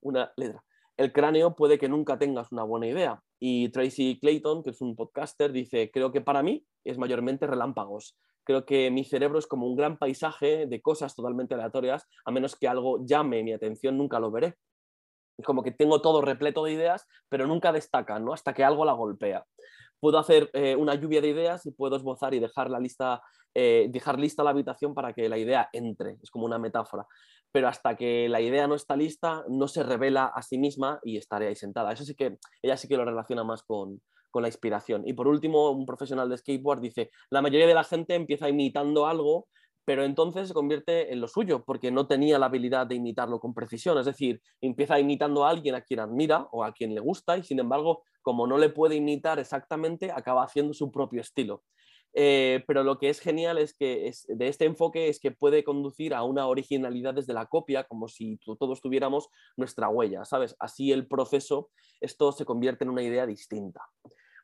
una letra, el cráneo puede que nunca tengas una buena idea. Y Tracy Clayton, que es un podcaster, dice, creo que para mí es mayormente relámpagos. Creo que mi cerebro es como un gran paisaje de cosas totalmente aleatorias, a menos que algo llame mi atención, nunca lo veré. Como que tengo todo repleto de ideas, pero nunca destacan, ¿no? Hasta que algo la golpea. Puedo hacer eh, una lluvia de ideas y puedo esbozar y dejar la lista, eh, dejar lista la habitación para que la idea entre. Es como una metáfora pero hasta que la idea no está lista, no se revela a sí misma y estaré ahí sentada. Eso sí que ella sí que lo relaciona más con, la inspiración. Y por último, un profesional de skateboard dice, la mayoría de la gente empieza imitando algo, pero entonces se convierte en lo suyo, porque no tenía la habilidad de imitarlo con precisión. Es decir, empieza imitando a alguien a quien admira o a quien le gusta y sin embargo, como no le puede imitar exactamente, acaba haciendo su propio estilo. Eh, pero lo que es genial es que de este enfoque es que puede conducir a una originalidad desde la copia, como si todos tuviéramos nuestra huella, ¿sabes? Así el proceso, esto se convierte en una idea distinta.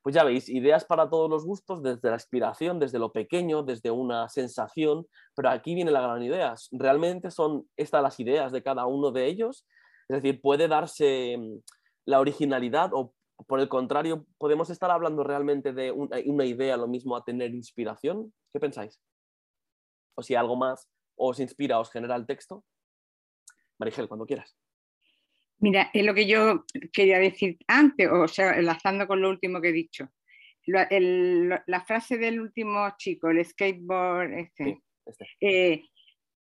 Pues ya veis, ideas para todos los gustos, desde la inspiración, desde lo pequeño, desde una sensación, pero aquí viene la gran idea. ¿Realmente son estas las ideas de cada uno de ellos? Es decir, puede darse mm, la originalidad o por el contrario, ¿podemos estar hablando realmente de una idea, lo mismo a tener inspiración? ¿Qué pensáis? O si algo más os inspira, os genera el texto. Marigel, cuando quieras. Mira, es lo que yo quería decir antes, o sea, enlazando con lo último que he dicho. La, frase del último chico, el skateboard, este, este.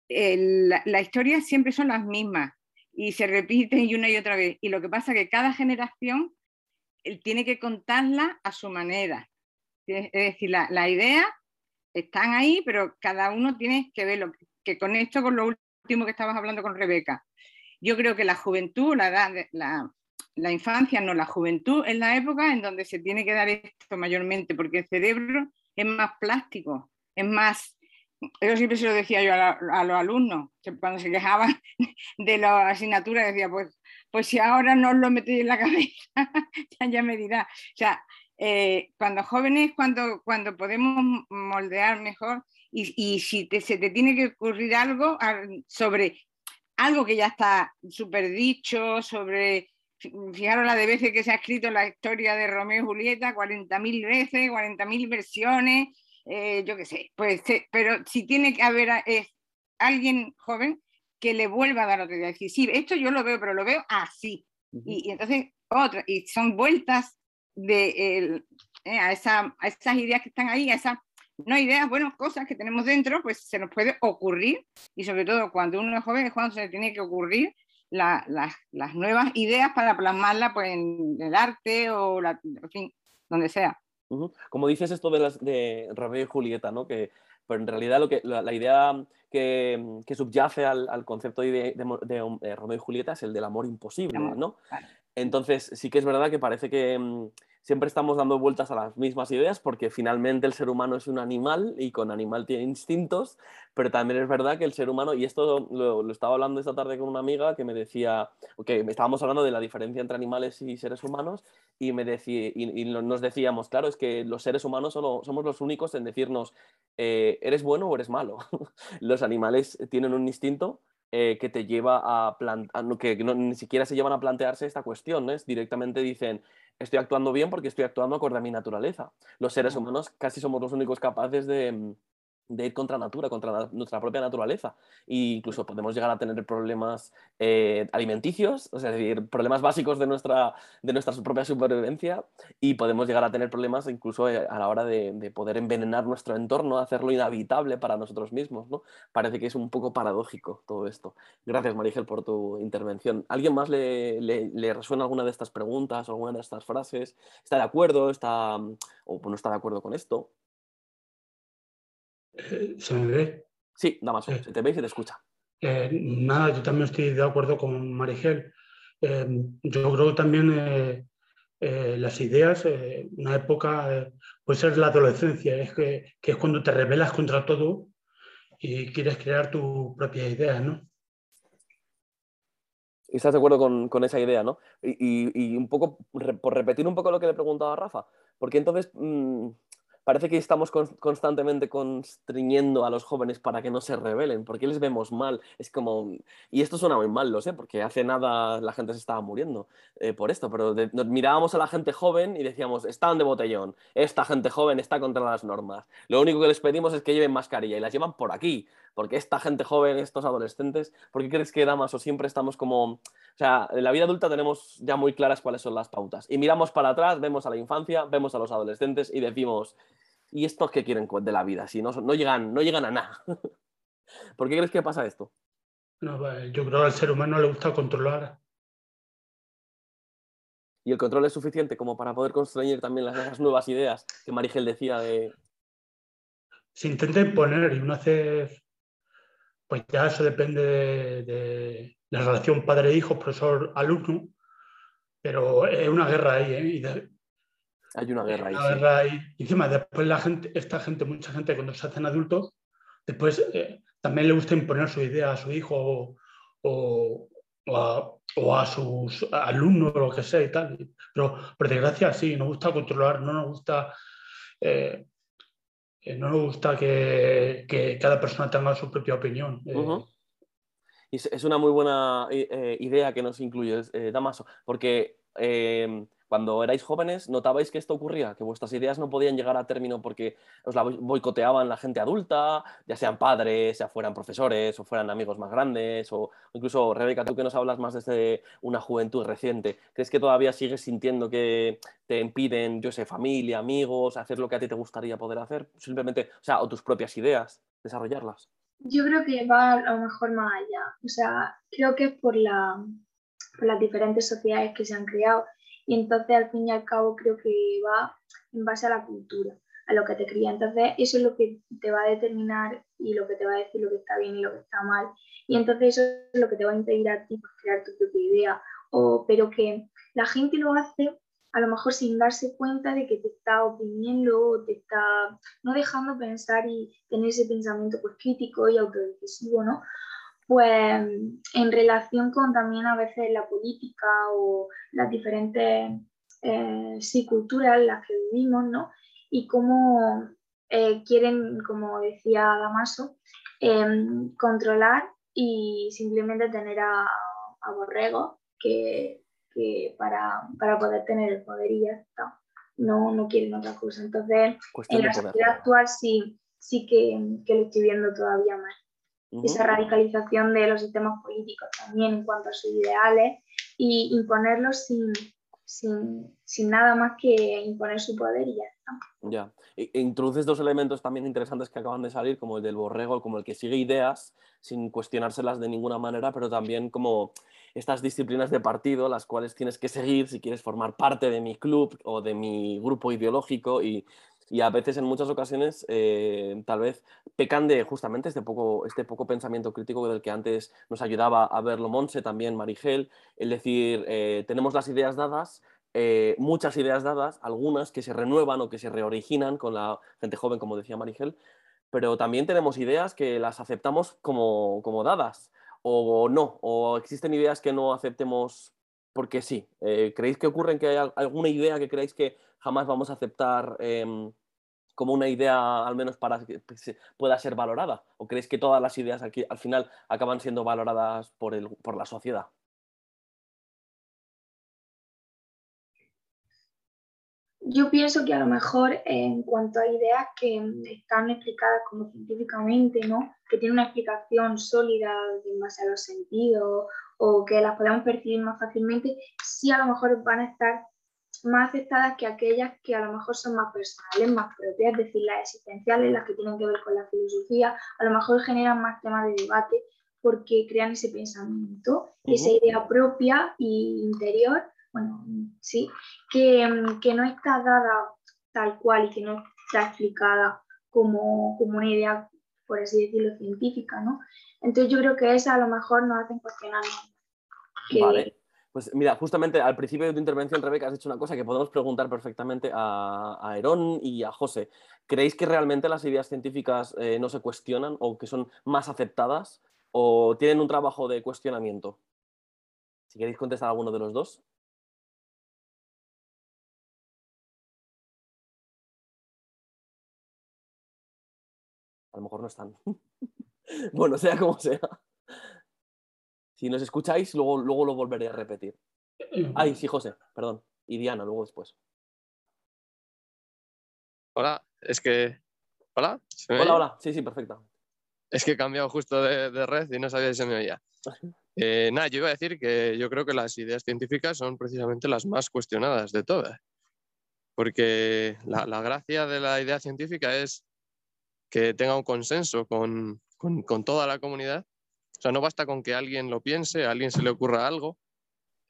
Eh, la, historia siempre son las mismas y se repiten y una y otra vez. Y lo que pasa es que cada generación él tiene que contarla a su manera. Es decir, la, la idea están ahí, pero cada uno tiene que verlo. Que con esto, con lo último que estabas hablando con Rebeca, yo creo que la juventud, la edad, la, la infancia, no, la juventud es la época en donde se tiene que dar esto mayormente, porque el cerebro es más plástico, es más eso siempre se lo decía yo a, los alumnos, cuando se quejaban de la asignatura, decía, pues, pues si ahora no os lo metéis en la cabeza, ya me dirá. O sea, eh, cuando jóvenes, cuando, cuando podemos moldear mejor, y, si se te tiene que ocurrir algo sobre algo que ya está súper dicho, sobre, fijaros la de veces que se ha escrito la historia de Romeo y Julieta, 40.000 veces, 40.000 versiones, eh, yo qué sé, pues, pero si tiene que haber es alguien joven que le vuelva a dar otra idea. Decir, sí, esto yo lo veo, pero lo veo así. y, entonces otra, y son vueltas de, eh, a, esa, a esas ideas que están ahí, a esas, no ideas, bueno, cosas que tenemos dentro, pues se nos puede ocurrir, y sobre todo cuando uno es joven es cuando se le tiene que ocurrir las nuevas ideas para plasmarla pues, en el arte o, la, en fin, donde sea. Como dices esto de, las, de Romeo y Julieta, ¿no? que pero en realidad lo que, la, idea que, que, subyace al, al concepto de, de, de, Romeo y Julieta es el del amor imposible, ¿no? Entonces sí que es verdad que parece que mm, siempre estamos dando vueltas a las mismas ideas porque finalmente el ser humano es un animal y con animal tiene instintos, pero también es verdad que el ser humano, y esto lo, estaba hablando esta tarde con una amiga que me decía, que estábamos hablando de la diferencia entre animales y seres humanos y, me decía, y, nos decíamos, claro, es que los seres humanos solo, somos los únicos en decirnos, eh, ¿eres bueno o eres malo? los animales tienen un instinto eh, que te lleva a, plantear, que ni siquiera se llevan a plantearse esta cuestión, ¿no? directamente dicen, estoy actuando bien porque estoy actuando acorde a mi naturaleza. Los seres humanos casi somos los únicos capaces de, mm, de ir contra natura, contra nuestra propia naturaleza. E incluso podemos llegar a tener problemas eh, alimenticios, es decir, problemas básicos de nuestra, de nuestra propia supervivencia y podemos llegar a tener problemas incluso eh, a la hora de, poder envenenar nuestro entorno, hacerlo inhabitable para nosotros mismos. ¿no? Parece que es un poco paradójico todo esto. Gracias, Marigel, por tu intervención. ¿Alguien más le, le, resuena alguna de estas preguntas o alguna de estas frases? ¿Está de acuerdo? ¿Está, o no está de acuerdo con esto? Eh, ¿Se me ve? Sí, Damaso, se te ve y se te escucha. Eh, nada, yo también estoy de acuerdo con Marigel. Eh, yo creo que también las ideas, una época puede ser la adolescencia, es que, es cuando te rebelas contra todo y quieres crear tus propias ideas, ¿no? ¿Estás de acuerdo con, esa idea, no? Y, un poco, por repetir un poco lo que le preguntaba a Rafa, porque entonces mm, parece que estamos constantemente constriñendo a los jóvenes para que no se rebelen, porque les vemos mal. Es como, y esto suena muy mal, lo sé, porque hace nada la gente se estaba muriendo eh, por esto, pero nos mirábamos a la gente joven y decíamos, están de botellón, esta gente joven está contra las normas. Lo único que les pedimos es que lleven mascarilla y las llevan por aquí, porque esta gente joven, estos adolescentes, ¿por qué crees que damas o siempre estamos como... O sea, en la vida adulta tenemos ya muy claras cuáles son las pautas. Y miramos para atrás, vemos a la infancia, vemos a los adolescentes y decimos, ¿y estos qué quieren de la vida? Si no, no, llegan, no llegan a nada. ¿Por qué crees que pasa esto? No, yo creo que al ser humano le gusta controlar. ¿Y el control es suficiente como para poder construir también las, nuevas ideas que Marigel decía de... Se intenta imponer y uno hace... Pues ya eso depende de, la relación padre-hijo, profesor-alumno, pero es una guerra ahí. ¿eh? Hay una guerra ahí. Y encima, después la gente, esta gente, mucha gente cuando se hacen adultos, después eh, también le gusta imponer su idea a su hijo o, a, sus alumnos o lo que sea y tal. Pero por desgracia sí, nos gusta controlar, no nos gusta, eh, eh, no nos gusta que, cada persona tenga su propia opinión. Es una muy buena idea que nos incluye, Damaso, porque cuando erais jóvenes, ¿notabais que esto ocurría? Que vuestras ideas no podían llegar a término porque os la boicoteaban la gente adulta, ya sean padres, ya fueran profesores o fueran amigos más grandes, o incluso, Rebeca, tú que nos hablas más desde una juventud reciente, ¿crees que todavía sigues sintiendo que te impiden, yo sé, familia, amigos, hacer lo que a ti te gustaría poder hacer? Simplemente, o sea, o tus propias ideas, desarrollarlas. Yo creo que va a lo mejor más allá. O sea, creo que por, la, por las diferentes sociedades que se han creado y entonces al fin y al cabo creo que va en base a la cultura, a lo que te cría. Entonces eso es lo que te va a determinar y lo que te va a decir lo que está bien y lo que está mal. Y entonces eso es lo que te va a impedir a ti pues, crear tu propia idea. O, pero que la gente lo hace a lo mejor sin darse cuenta de que te está oprimiendo o te está no dejando pensar y tener ese pensamiento pues crítico y autodecisivo, ¿no? Pues en relación con también a veces la política o las diferentes eh, culturas en las que vivimos, ¿no? Y cómo eh, quieren, como decía Damaso, em, controlar y simplemente tener a, a borregos que, para, poder tener el poder y ya está. No, no quieren otra cosa. Entonces, en la sociedad actual sí, sí que, que lo estoy viendo todavía más esa radicalización de los sistemas políticos también en cuanto a sus ideales y imponerlos sin, sin, nada más que imponer su poder y ya está. Ya, e introduces dos elementos también interesantes que acaban de salir, como el del borrego, como el que sigue ideas sin cuestionárselas de ninguna manera, pero también como estas disciplinas de partido, las cuales tienes que seguir si quieres formar parte de mi club o de mi grupo ideológico y, y a veces en muchas ocasiones eh, tal vez pecan de justamente este poco, este poco pensamiento crítico del que antes nos ayudaba a verlo Monse, también Marigel, es decir, eh, tenemos las ideas dadas, eh, muchas ideas dadas, algunas que se renuevan o que se reoriginan con la gente joven, como decía Marigel, pero también tenemos ideas que las aceptamos como, como dadas o no, o existen ideas que no aceptemos porque sí. Eh, ¿Creéis que ocurre que hay alguna idea que creéis que jamás vamos a aceptar em, como una idea, al menos para que pueda ser valorada? ¿O creéis que todas las ideas aquí, al final acaban siendo valoradas por, el, por la sociedad? Yo pienso que a lo mejor en cuanto a ideas que están explicadas como científicamente, ¿no? que tienen una explicación sólida en base a los sentidos o que las podemos percibir más fácilmente, sí a lo mejor van a estar más aceptadas que aquellas que a lo mejor son más personales, más propias, es decir, las existenciales, las que tienen que ver con la filosofía, a lo mejor generan más temas de debate porque crean ese pensamiento, esa idea propia e interior bueno, sí, que, no está dada tal cual y que no está explicada como, una idea, por así decirlo, científica, ¿no? Entonces yo creo que esa a lo mejor nos hacen cuestionar. Vale. Pues mira, justamente al principio de tu intervención, Rebeca, has dicho una cosa que podemos preguntar perfectamente a, a y a José. ¿Creéis que realmente las ideas científicas eh, no se cuestionan o que son más aceptadas o tienen un trabajo de cuestionamiento? Si queréis contestar alguno de los dos. Lo mejor no están. bueno, sea como sea. Si nos escucháis, luego, luego lo volveré a repetir. Ay, sí, José, perdón. Y Diana, luego después. Hola, es que. ¿Hola? hola, hola. Sí, sí, perfecto. Es que he cambiado justo de, red y no sabía si se me oía. Eh, nada, yo iba a decir que yo creo que las ideas científicas son precisamente las más cuestionadas de todas. Porque la gracia de la idea científica es que tenga un consenso con, toda la comunidad. O sea, no basta con que alguien lo piense, a alguien se le ocurra algo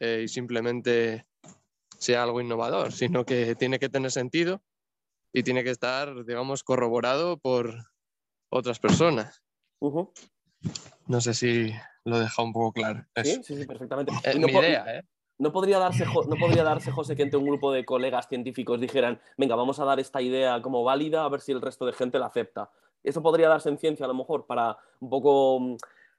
eh, y simplemente sea algo innovador, sino que tiene que tener sentido y tiene que estar, digamos, corroborado por otras personas. No sé si lo he dejado un poco claro. Sí, sí, perfectamente. Es mi idea, ¿eh? ¿No podría, darse, ¿No podría darse, José, que entre un grupo de colegas científicos dijeran, venga, vamos a dar esta idea como válida a ver si el resto de gente la acepta? Eso podría darse en ciencia a lo mejor para un poco mm,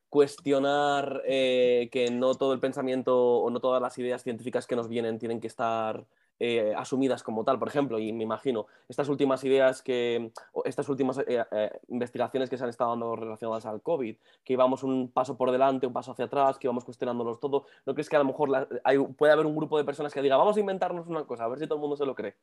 cuestionar eh, que no todo el pensamiento o no todas las ideas científicas que nos vienen tienen que estar eh, asumidas como tal, por ejemplo, y me imagino, estas últimas ideas que, estas últimas eh, eh, investigaciones que se han estado dando relacionadas al COVID, que íbamos un paso por delante, un paso hacia atrás, que íbamos cuestionándolos todo, ¿no crees que a lo mejor puede haber un grupo de personas que diga, vamos a inventarnos una cosa, a ver si todo el mundo se lo cree?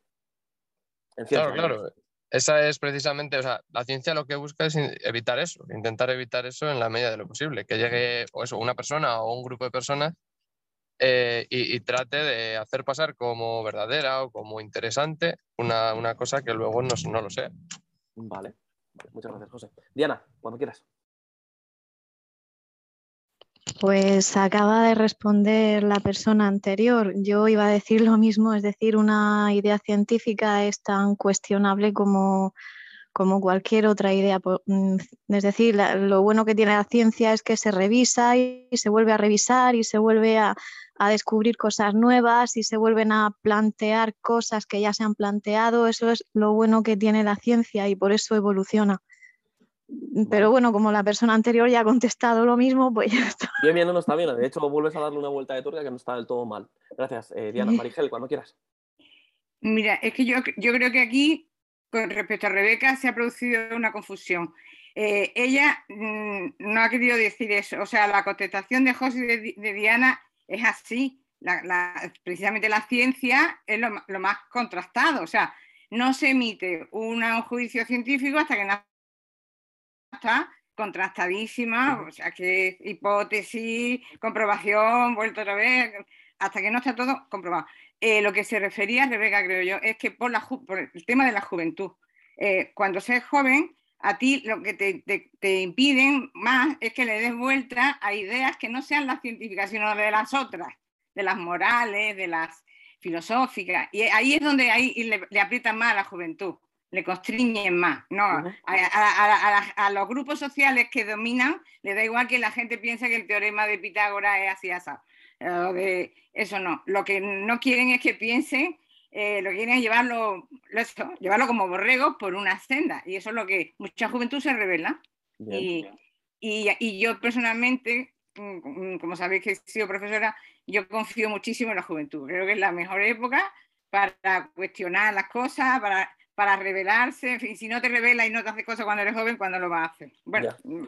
claro, claro. Esa es precisamente, o sea, la ciencia lo que busca es evitar eso, intentar evitar eso en la medida de lo posible, que llegue o eso, una persona o un grupo de personas eh, y, trate de hacer pasar como verdadera o como interesante una, una cosa que luego no, no, lo sea. Vale, muchas gracias, José. Diana, cuando quieras. Pues acaba de responder la persona anterior. Yo iba a decir lo mismo, es decir, una idea científica es tan cuestionable como, como cualquier otra idea. Mm, es decir, lo bueno que tiene la ciencia es que se revisa y se vuelve a revisar y se vuelve a, a descubrir cosas nuevas y se vuelven a plantear cosas que ya se han planteado. Eso es lo bueno que tiene la ciencia y por eso evoluciona. Pero bueno, como la persona anterior ya ha contestado lo mismo, pues ya está. Bien, bien, no, está bien. De hecho, vuelves a darle una vuelta de tuerca que no está del todo mal. Gracias. Eh, Diana, Marigel, cuando quieras. Mira, es que yo, yo creo que aquí, con respecto a Rebeca, se ha producido una confusión. Eh, ella mm, no ha querido decir eso. O sea, la contestación de José y de Diana es así. precisamente la ciencia es lo, más contrastado. O sea, no se emite un juicio científico hasta que no está contrastadísima, o sea, que hipótesis, comprobación, vuelto otra vez. hasta que no está todo comprobado. Eh, lo que se refería, Rebeca, creo yo, es que por, la por el tema de la juventud, eh, cuando seas joven, a ti lo que te, impiden más es que le des vuelta a ideas que no sean las científicas, sino de las otras, de las morales, de las filosóficas. Y ahí es donde ahí le, le aprietan más a la juventud, le constriñen más. No, a, los grupos sociales que dominan, le da igual que la gente piense que el teorema de Pitágoras es así, De, eso no. Lo que no quieren es que piensen eh, lo que quieren es llevarlo, llevarlo como borregos por una senda. Y eso es lo que mucha juventud se revela. Y, y, yo personalmente, mm, como sabéis que he sido profesora, yo confío muchísimo en la juventud. Creo que es la mejor época para cuestionar las cosas, para, para revelarse. En fin, si no te revelas y no te haces cosas cuando eres joven, ¿cuándo lo vas a hacer? Bueno, mm,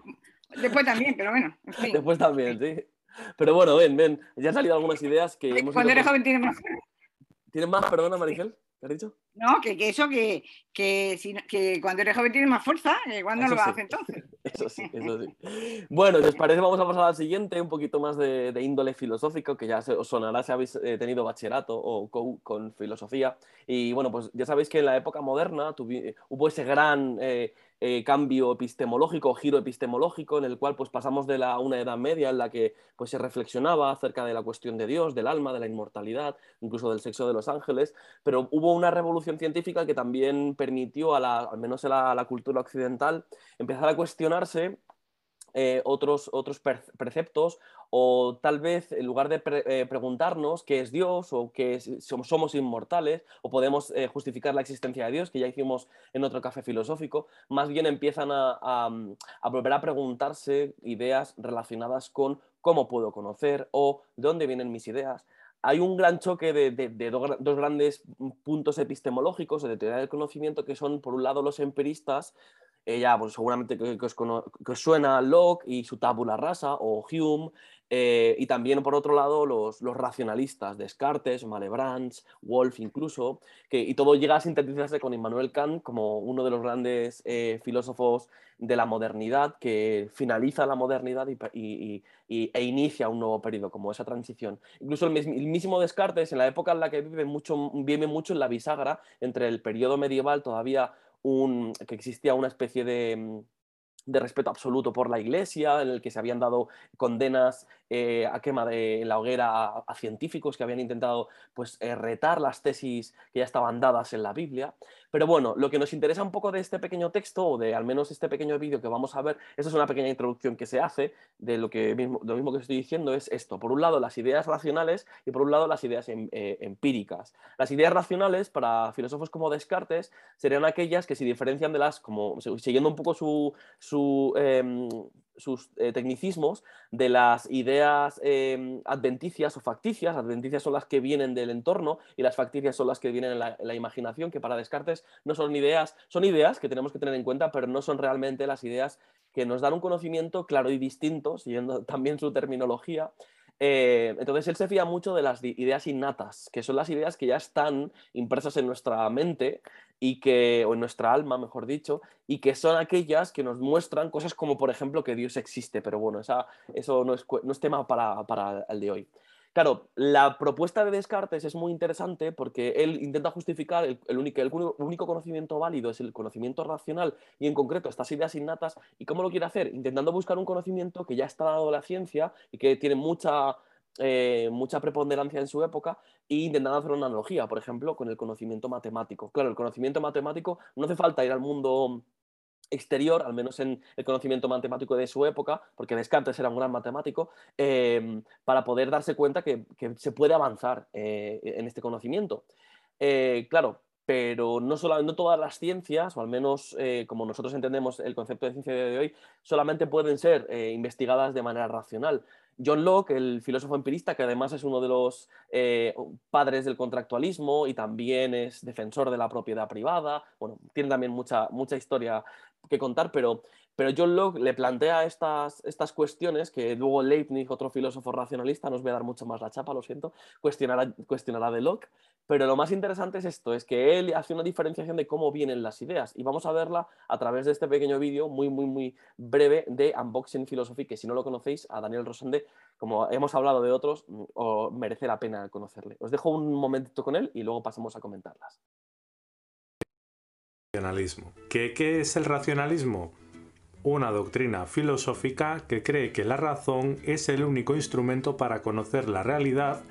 después también, pero bueno. Después también, sí. Pero bueno, ven, ven, ya han salido algunas ideas que... Cuando eres joven tienes más ¿Tienes más, perdona, Marigel? ¿Qué has dicho? No, que, eso, que, que, cuando eres joven tienes más fuerza, ¿cuándo lo vas a hacer entonces? Eso sí, eso sí. Bueno, si os parece, vamos a pasar al siguiente, un poquito más de, índole filosófico, que ya os sonará si habéis eh, tenido bachillerato o con, filosofía. Y bueno, pues ya sabéis que en la época moderna hubo ese gran eh, eh, cambio epistemológico, giro epistemológico, en el cual pues, pasamos de la, una edad media en la que pues, se reflexionaba acerca de la cuestión de Dios, del alma, de la inmortalidad, incluso del sexo de los ángeles, pero hubo una revolución científica que también permitió, a la, al menos a la cultura occidental, empezar a cuestionarse eh, otros, otros preceptos o tal vez en lugar de eh, preguntarnos qué es Dios o que somos, inmortales o podemos eh, justificar la existencia de Dios, que ya hicimos en otro café filosófico, más bien empiezan a, volver a preguntarse ideas relacionadas con cómo puedo conocer o de dónde vienen mis ideas. Hay un gran choque de, dos, grandes puntos epistemológicos o de teoría del conocimiento que son, por un lado, los empiristas ella, pues seguramente que, os, suena Locke y su tabula rasa, o Hume, eh, y también por otro lado los, los racionalistas, Descartes, Malebranche, Wolf incluso, que, y todo llega a sintetizarse con Immanuel Kant como uno de los grandes eh, filósofos de la modernidad que finaliza la modernidad y, e inicia un nuevo periodo, como esa transición. Incluso el, mismo Descartes, en la época en la que vive mucho, vive mucho en la bisagra entre el periodo medieval todavía que existía una especie de, mm, de respeto absoluto por la iglesia, en el que se habían dado condenas eh, a quema de la hoguera a, científicos que habían intentado pues, eh, retar las tesis que ya estaban dadas en la Biblia. Pero bueno, lo que nos interesa un poco de este pequeño texto, o de al menos este pequeño vídeo que vamos a ver, esa es una pequeña introducción que se hace de lo, que mismo, lo mismo que estoy diciendo, es esto. Por un lado, las ideas racionales y por un lado, las ideas em, eh, empíricas. Las ideas racionales, para filósofos como Descartes, serían aquellas que se diferencian de las, como siguiendo un poco su, su em, sus eh, tecnicismos de las ideas em, adventicias o facticias. Adventicias son las que vienen del entorno y las facticias son las que vienen en la, imaginación, que para Descartes no son ideas, son ideas que tenemos que tener en cuenta, pero no son realmente las ideas que nos dan un conocimiento claro y distinto, siguiendo también su terminología, eh, entonces él se fía mucho de las ideas innatas, que son las ideas que ya están impresas en nuestra mente y que, o en nuestra alma, mejor dicho, y que son aquellas que nos muestran cosas como, por ejemplo, que Dios existe, pero bueno, eso no es, no es tema para, para el de hoy. Claro, la propuesta de Descartes es muy interesante porque él intenta justificar el, único, el, único, conocimiento válido es el conocimiento racional y en concreto estas ideas innatas. ¿Y cómo lo quiere hacer? Intentando buscar un conocimiento que ya está dado la ciencia y que tiene mucha, eh, mucha preponderancia en su época e intentando hacer una analogía, por ejemplo, con el conocimiento matemático. Claro, el conocimiento matemático no hace falta ir al mundo exterior, al menos en el conocimiento matemático de su época, porque Descartes era un gran matemático, em, para poder darse cuenta que, se puede avanzar eh, en este conocimiento. Eh, claro, pero no, solo, no todas las ciencias, o al menos como nosotros entendemos el concepto de ciencia de hoy, solamente pueden ser investigadas de manera racional. John Locke, el filósofo empirista, que además es uno de los padres del contractualismo y también es defensor de la propiedad privada, bueno, tiene también mucha, mucha historia que contar, pero, pero John Locke le plantea estas, estas cuestiones que luego Leibniz, otro filósofo racionalista, nos voy a dar mucho más la chapa, lo siento, cuestionará, cuestionará de Locke, pero lo más interesante es esto, es que él hace una diferenciación de cómo vienen las ideas y vamos a verla a través de este pequeño vídeo muy, muy, muy breve de Unboxing Philosophy, que si no lo conocéis, a Daniel Rosende como hemos hablado de otros, mm, merece la pena conocerle. Os dejo un momentito con él y luego pasamos a comentarlas. ¿Qué, ¿Qué es el racionalismo? Una doctrina filosófica que cree que la razón es el único instrumento para conocer la realidad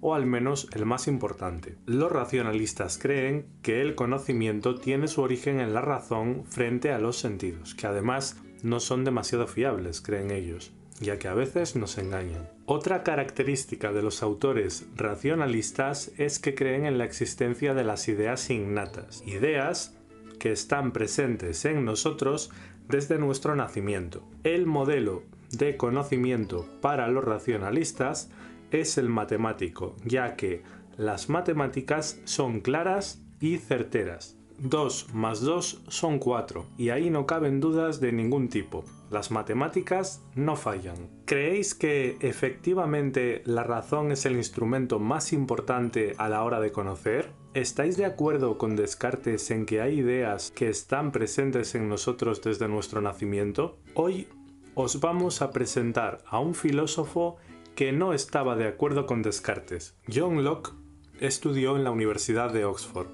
o al menos el más importante. Los racionalistas creen que el conocimiento tiene su origen en la razón frente a los sentidos, que además no son demasiado fiables, creen ellos, ya que a veces nos engañan. Otra característica de los autores racionalistas es que creen en la existencia de las ideas innatas, ideas que están presentes en nosotros desde nuestro nacimiento. El modelo de conocimiento para los racionalistas es el matemático, ya que las matemáticas son claras y certeras. 2 más 2 son 4 y ahí no caben dudas de ningún tipo. Las matemáticas no fallan. ¿Creéis que efectivamente la razón es el instrumento más importante a la hora de conocer? ¿Estáis de acuerdo con Descartes en que hay ideas que están presentes en nosotros desde nuestro nacimiento? Hoy os vamos a presentar a un filósofo que no estaba de acuerdo con Descartes. John Locke estudió en la Universidad de Oxford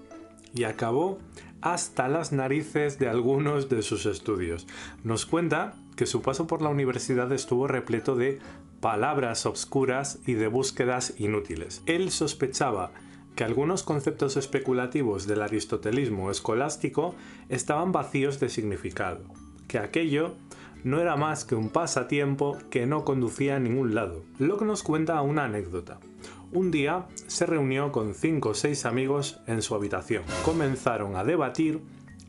y acabó hasta las narices de algunos de sus estudios. Nos cuenta que su paso por la universidad estuvo repleto de palabras obscuras y de búsquedas inútiles. Él sospechaba que algunos conceptos especulativos del aristotelismo escolástico estaban vacíos de significado, que aquello no era más que un pasatiempo que no conducía a ningún lado. Locke nos cuenta una anécdota. Un día se reunió con cinco o seis amigos en su habitación. Comenzaron a debatir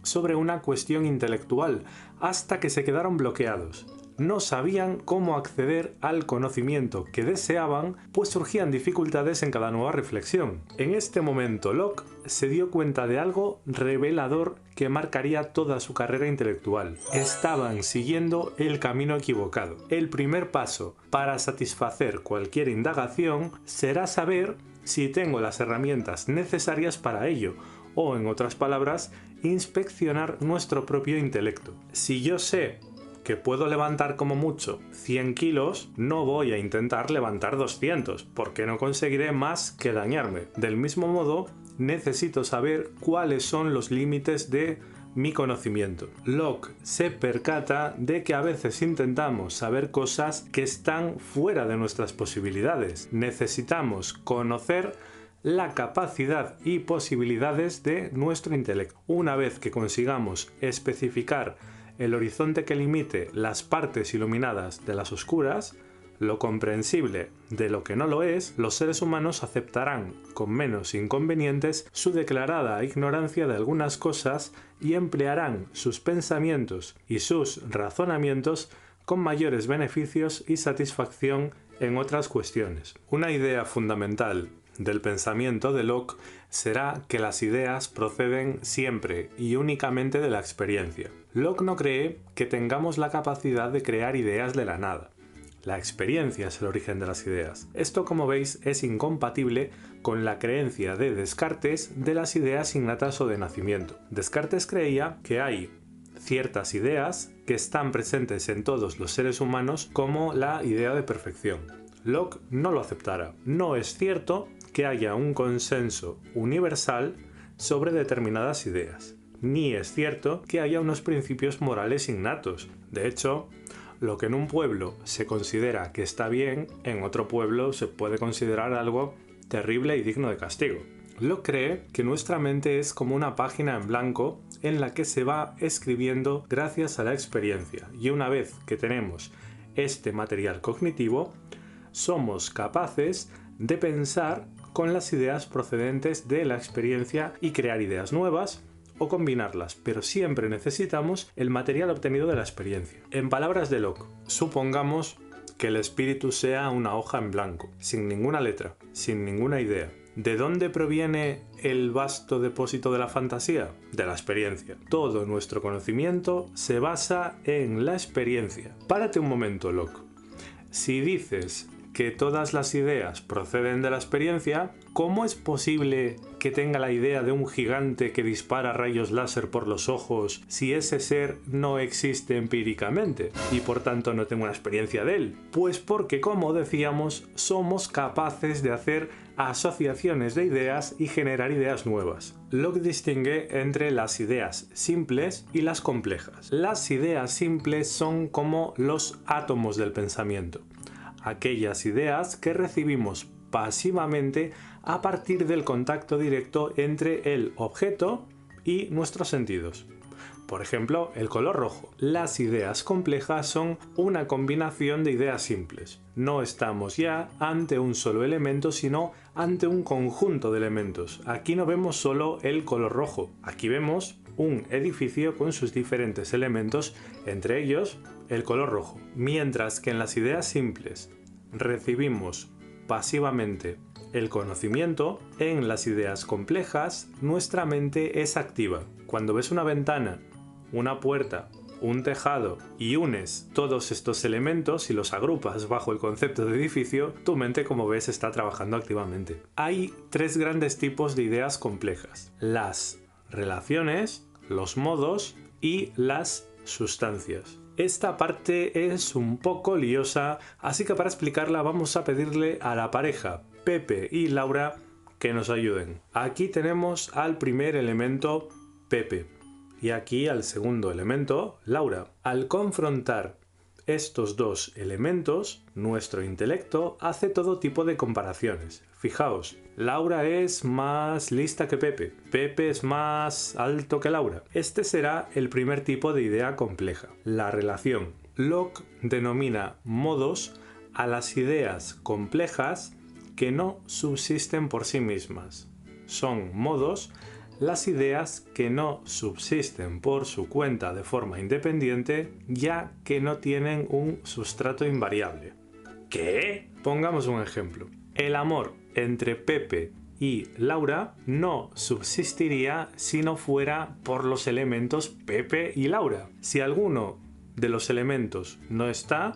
sobre una cuestión intelectual hasta que se quedaron bloqueados no sabían cómo acceder al conocimiento que deseaban, pues surgían dificultades en cada nueva reflexión. En este momento Locke se dio cuenta de algo revelador que marcaría toda su carrera intelectual. Estaban siguiendo el camino equivocado. El primer paso para satisfacer cualquier indagación será saber si tengo las herramientas necesarias para ello, o en otras palabras, inspeccionar nuestro propio intelecto. Si yo sé que puedo levantar como mucho 100 kilos, no voy a intentar levantar 200, porque no conseguiré más que dañarme. Del mismo modo, necesito saber cuáles son los límites de mi conocimiento. Locke se percata de que a veces intentamos saber cosas que están fuera de nuestras posibilidades. Necesitamos conocer la capacidad y posibilidades de nuestro intelecto. Una vez que consigamos especificar el horizonte que limite las partes iluminadas de las oscuras, lo comprensible de lo que no lo es, los seres humanos aceptarán con menos inconvenientes su declarada ignorancia de algunas cosas y emplearán sus pensamientos y sus razonamientos con mayores beneficios y satisfacción en otras cuestiones. Una idea fundamental del pensamiento de Locke será que las ideas proceden siempre y únicamente de la experiencia. Locke no cree que tengamos la capacidad de crear ideas de la nada. La experiencia es el origen de las ideas. Esto, como veis, es incompatible con la creencia de Descartes de las ideas innatas o de nacimiento. Descartes creía que hay ciertas ideas que están presentes en todos los seres humanos como la idea de perfección. Locke no lo aceptará. No es cierto que haya un consenso universal sobre determinadas ideas, ni es cierto que haya unos principios morales innatos. De hecho, lo que en un pueblo se considera que está bien, en otro pueblo se puede considerar algo terrible y digno de castigo. Lo cree que nuestra mente es como una página en blanco en la que se va escribiendo gracias a la experiencia y una vez que tenemos este material cognitivo, somos capaces de pensar con las ideas procedentes de la experiencia y crear ideas nuevas o combinarlas, pero siempre necesitamos el material obtenido de la experiencia. En palabras de Locke, supongamos que el espíritu sea una hoja en blanco, sin ninguna letra, sin ninguna idea. ¿De dónde proviene el vasto depósito de la fantasía? De la experiencia. Todo nuestro conocimiento se basa en la experiencia. Párate un momento, Locke. Si dices que todas las ideas proceden de la experiencia, ¿cómo es posible que tenga la idea de un gigante que dispara rayos láser por los ojos si ese ser no existe empíricamente y por tanto no tengo una experiencia de él? Pues porque, como decíamos, somos capaces de hacer asociaciones de ideas y generar ideas nuevas. Lo que distingue entre las ideas simples y las complejas. Las ideas simples son como los átomos del pensamiento, aquellas ideas que recibimos pasivamente a partir del contacto directo entre el objeto y nuestros sentidos. Por ejemplo, el color rojo. Las ideas complejas son una combinación de ideas simples. No estamos ya ante un solo elemento, sino ante un conjunto de elementos. Aquí no vemos solo el color rojo, aquí vemos un edificio con sus diferentes elementos, entre ellos el color rojo. Mientras que en las ideas simples recibimos pasivamente el conocimiento, en las ideas complejas nuestra mente es activa. Cuando ves una ventana, una puerta, un tejado y unes todos estos elementos y los agrupas bajo el concepto de edificio, tu mente como ves está trabajando activamente. Hay tres grandes tipos de ideas complejas. Las relaciones, los modos y las sustancias. Esta parte es un poco liosa, así que para explicarla vamos a pedirle a la pareja Pepe y Laura que nos ayuden. Aquí tenemos al primer elemento Pepe y aquí al segundo elemento Laura. Al confrontar estos dos elementos, nuestro intelecto hace todo tipo de comparaciones. Fijaos, Laura es más lista que Pepe, Pepe es más alto que Laura. Este será el primer tipo de idea compleja, la relación. Locke denomina modos a las ideas complejas que no subsisten por sí mismas. Son modos las ideas que no subsisten por su cuenta de forma independiente ya que no tienen un sustrato invariable. ¿Qué? Pongamos un ejemplo. El amor entre Pepe y Laura no subsistiría si no fuera por los elementos Pepe y Laura. Si alguno de los elementos no está,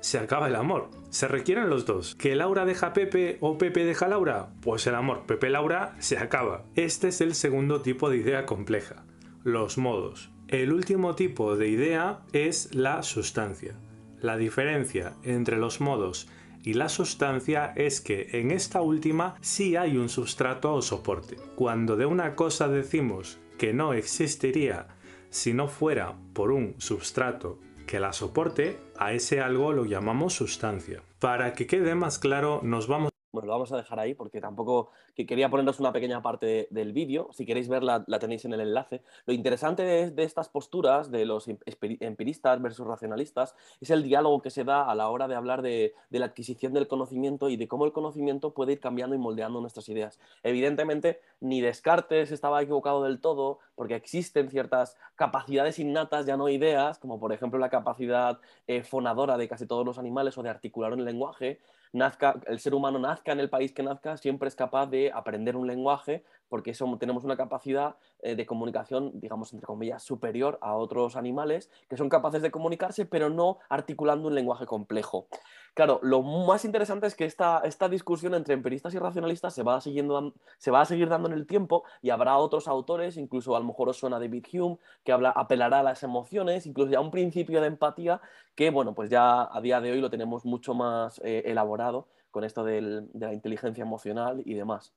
se acaba el amor. Se requieren los dos. ¿Que Laura deja a Pepe o Pepe deja a Laura? Pues el amor Pepe-Laura se acaba. Este es el segundo tipo de idea compleja. Los modos. El último tipo de idea es la sustancia. La diferencia entre los modos y la sustancia es que en esta última sí hay un sustrato o soporte. Cuando de una cosa decimos que no existiría si no fuera por un substrato que la soporte, a ese algo lo llamamos sustancia. Para que quede más claro, nos vamos bueno, lo vamos a dejar ahí porque tampoco que quería poneros una pequeña parte del vídeo. Si queréis verla, la tenéis en el enlace. Lo interesante de, estas posturas de los empiristas versus racionalistas es el diálogo que se da a la hora de hablar de, la adquisición del conocimiento y de cómo el conocimiento puede ir cambiando y moldeando nuestras ideas. Evidentemente, ni Descartes estaba equivocado del todo porque existen ciertas capacidades innatas, ya no ideas, como por ejemplo la capacidad eh, fonadora de casi todos los animales o de articular un lenguaje nazca, el ser humano nazca en el país que nazca, siempre es capaz de aprender un lenguaje porque tenemos una capacidad eh, de comunicación, digamos, entre comillas, superior a otros animales que son capaces de comunicarse, pero no articulando un lenguaje complejo. Claro, lo más interesante es que esta, esta discusión entre empiristas y racionalistas se va, siguiendo, se va a seguir dando en el tiempo y habrá otros autores, incluso a lo mejor os suena David Hume, que habla, apelará a las emociones, incluso ya un principio de empatía que, bueno, pues ya a día de hoy lo tenemos mucho más eh, elaborado con esto de la inteligencia emocional y demás.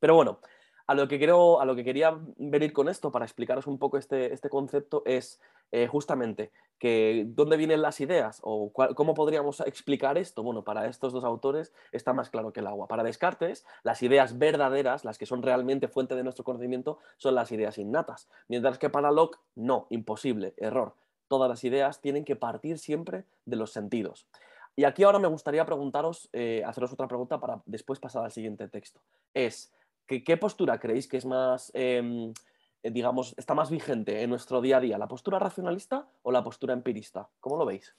Pero bueno, a lo que, quiero, a lo que quería venir con esto para explicaros un poco este, este concepto es eh, justamente que dónde vienen las ideas o cómo podríamos explicar esto. Bueno, para estos dos autores está más claro que el agua. Para Descartes, las ideas verdaderas, las que son realmente fuente de nuestro conocimiento, son las ideas innatas. Mientras que para Locke, no, imposible, error. Todas las ideas tienen que partir siempre de los sentidos. Y aquí ahora me gustaría preguntaros, eh, haceros otra pregunta para después pasar al siguiente texto. Es, ¿Qué, postura creéis que es más, em, eh, digamos, está más vigente en nuestro día a día? ¿La postura racionalista o la postura empirista? ¿Cómo lo veis?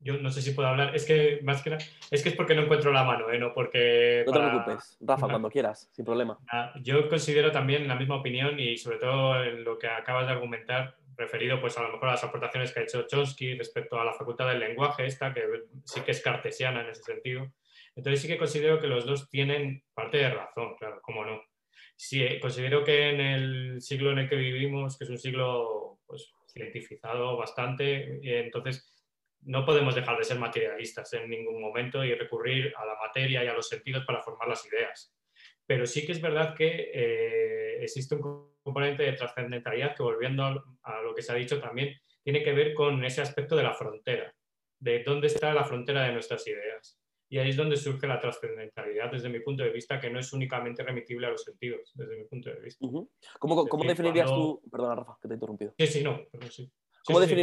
Yo no sé si puedo hablar. Es que más que es que es porque no encuentro la mano, ¿eh? no porque. No te preocupes, Rafa, cuando quieras, sin problema. Yo considero también la misma opinión y sobre todo en lo que acabas de argumentar, referido pues a lo mejor a las aportaciones que ha hecho Chomsky respecto a la facultad del lenguaje, esta que sí que es cartesiana en ese sentido. Entonces sí que considero que los dos tienen parte de razón, claro, cómo no. Sí, eh, considero que en el siglo en el que vivimos, que es un siglo pues, cientificado bastante, y entonces no podemos dejar de ser materialistas en ningún momento y recurrir a la materia y a los sentidos para formar las ideas. Pero sí que es verdad que eh, existe un componente de trascendentalidad que, volviendo a lo que se ha dicho también, tiene que ver con ese aspecto de la frontera, de dónde está la frontera de nuestras ideas. Y ahí es donde surge la trascendentalidad, desde mi punto de vista, que no es únicamente remitible a los sentidos, desde mi punto de vista. ¿Cómo, definirías tú, perdona Rafa, que te he interrumpido? Sí, sí, no, pero sí.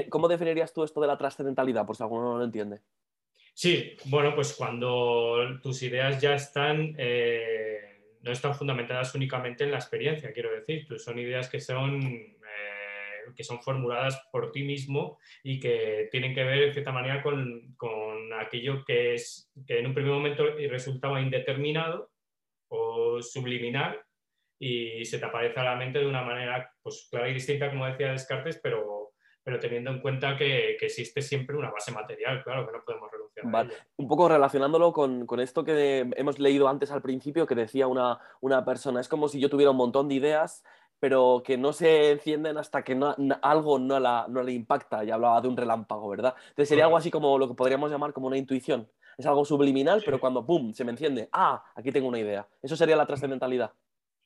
¿Cómo, definirías tú esto de la trascendentalidad, por si alguno no lo entiende? Sí, bueno, pues cuando tus ideas ya están, eh, no están fundamentadas únicamente en la experiencia, quiero decir, son ideas que son, eh, que son formuladas por ti mismo y que tienen que ver, en cierta manera, con, con aquello que, es, que en un primer momento resultaba indeterminado o subliminal y se te aparece a la mente de una manera pues, clara y distinta, como decía Descartes, pero pero teniendo en cuenta que, existe siempre una base material, claro, que no podemos renunciar a ella. Un poco relacionándolo con, esto que hemos leído antes al principio, que decía una, una, persona, es como si yo tuviera un montón de ideas, pero que no se encienden hasta que algo no, la, no le impacta, y hablaba de un relámpago, ¿verdad? Entonces sería algo así como lo que podríamos llamar como una intuición. Es algo subliminal, pero cuando ¡pum! se me enciende, ah, aquí tengo una idea. Eso sería la trascendentalidad.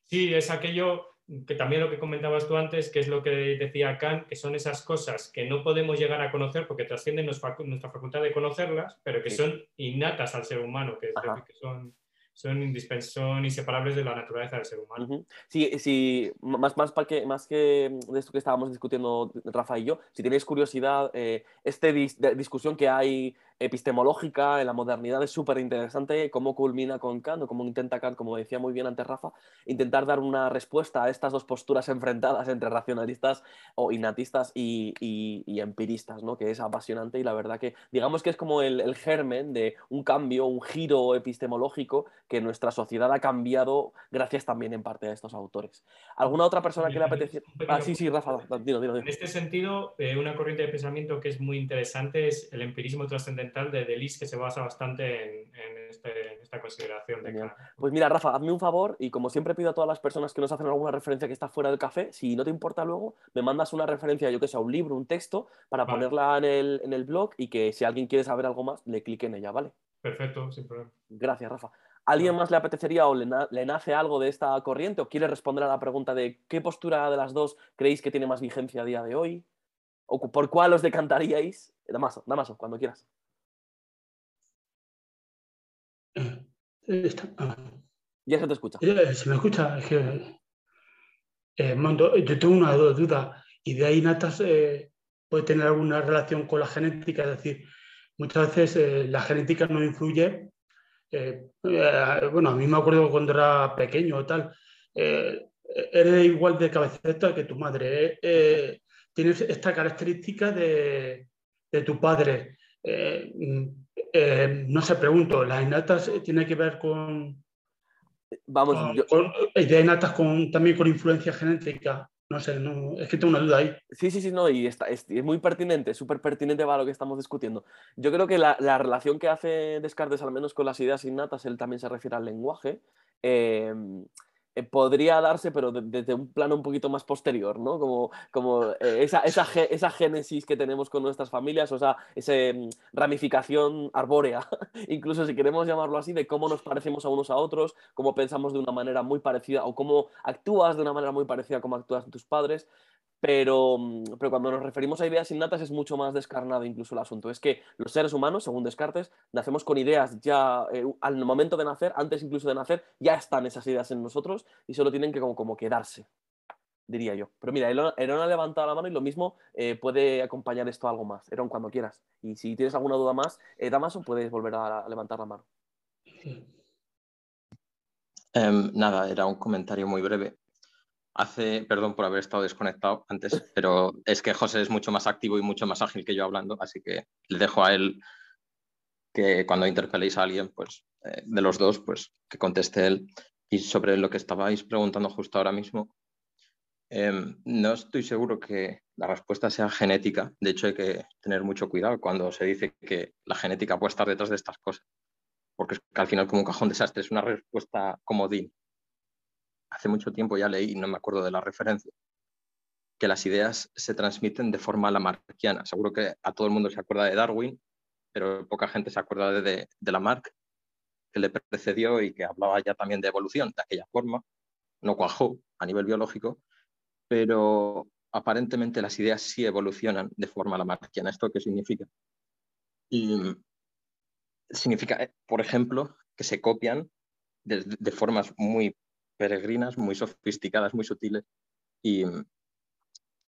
Sí, es aquello que también lo que comentabas tú antes, que es lo que decía Kant, que son esas cosas que no podemos llegar a conocer porque trascienden nuestra facultad de conocerlas, pero que son innatas al ser humano, que, que son son, son inseparables de la naturaleza del ser humano. Sí, sí más, más, para que, más que de esto que estábamos discutiendo Rafa y yo, si tenéis curiosidad, eh, esta discusión que hay epistemológica en la modernidad es súper interesante, cómo culmina con Kant, o cómo intenta Kant, como decía muy bien antes Rafa, intentar dar una respuesta a estas dos posturas enfrentadas entre racionalistas o innatistas y, y, empiristas, ¿no? que es apasionante y la verdad que digamos que es como el, el germen de un cambio, un giro epistemológico que nuestra sociedad ha cambiado gracias también en parte a estos autores. ¿Alguna otra persona que le apetece? Ah, sí, sí, Rafa, dilo, dilo, En este sentido, eh, una corriente de pensamiento que es muy interesante es el empirismo trascendental de Delis, que se basa bastante en, este, esta consideración. De pues mira, Rafa, hazme un favor y como siempre pido a todas las personas que nos hacen alguna referencia que está fuera del café, si no te importa luego, me mandas una referencia, yo que sea un libro, un texto, para ponerla en el, en el blog y que si alguien quiere saber algo más, le clique en ella, ¿vale? Perfecto, sin problema. Gracias, Rafa. ¿Alguien más le apetecería o le, nace algo de esta corriente o quiere responder a la pregunta de qué postura de las dos creéis que tiene más vigencia a día de hoy? ¿O por cuál os decantaríais? Damaso, Damaso, cuando quieras. Eh, ah. Ya se te escucha. Eh, se me escucha. Es que, eh, yo tengo una duda. ¿Y de ahí natas puede tener alguna relación con la genética? Es decir, muchas veces la genética no influye eh, eh, bueno, a mí me acuerdo cuando era pequeño o tal, eh, eres igual de cabeceta que tu madre. tienes esta característica de, tu padre. No sé, pregunto, ¿las innatas tiene que ver con... Vamos, con, innatas con, también con influencia genética? No sé, es que tengo una duda ahí. Sí, sí, sí, no, y está, es, muy pertinente, súper pertinente para lo que estamos discutiendo. Yo creo que la, la, relación que hace Descartes, al menos con las ideas innatas, él también se refiere al lenguaje. Eh, eh, podría darse, pero desde un plano un poquito más posterior, ¿no? Como, como eh, esa, esa, esa, génesis que tenemos con nuestras familias, o sea, esa mm, ramificación arbórea, incluso si queremos llamarlo así, de cómo nos parecemos a unos a otros, cómo pensamos de una manera muy parecida o cómo actúas de una manera muy parecida a cómo actúas tus padres. Pero, mm, pero, cuando nos referimos a ideas innatas es mucho más descarnado incluso el asunto. Es que los seres humanos, según Descartes, nacemos con ideas ya eh, al momento de nacer, antes incluso de nacer, ya están esas ideas en nosotros y solo tienen que como, como quedarse, diría yo. Pero mira, Eron ha levantado la mano y lo mismo eh, puede acompañar esto algo más. Eron, cuando quieras. Y si tienes alguna duda más, eh, Damaso, puedes volver a, levantar la mano. Em, nada, era un comentario muy breve hace, perdón por haber estado desconectado antes, pero es que José es mucho más activo y mucho más ágil que yo hablando, así que le dejo a él que cuando interpeléis a alguien, pues eh, de los dos, pues que conteste él. Y sobre lo que estabais preguntando justo ahora mismo, Em, no estoy seguro que la respuesta sea genética. De hecho, hay que tener mucho cuidado cuando se dice que la genética puede estar detrás de estas cosas. Porque es que al final, como un cajón desastre, es una respuesta comodín. Hace mucho tiempo ya leí, no me acuerdo de la referencia, que las ideas se transmiten de forma lamarckiana. Seguro que a todo el mundo se acuerda de Darwin, pero poca gente se acuerda de, de, de Lamarck, que le precedió y que hablaba ya también de evolución de aquella forma. No cuajó a nivel biológico, pero aparentemente las ideas sí evolucionan de forma lamarckiana. ¿Esto qué significa? Y significa, eh, por ejemplo, que se copian de, formas muy peregrinas, muy sofisticadas, muy sutiles y,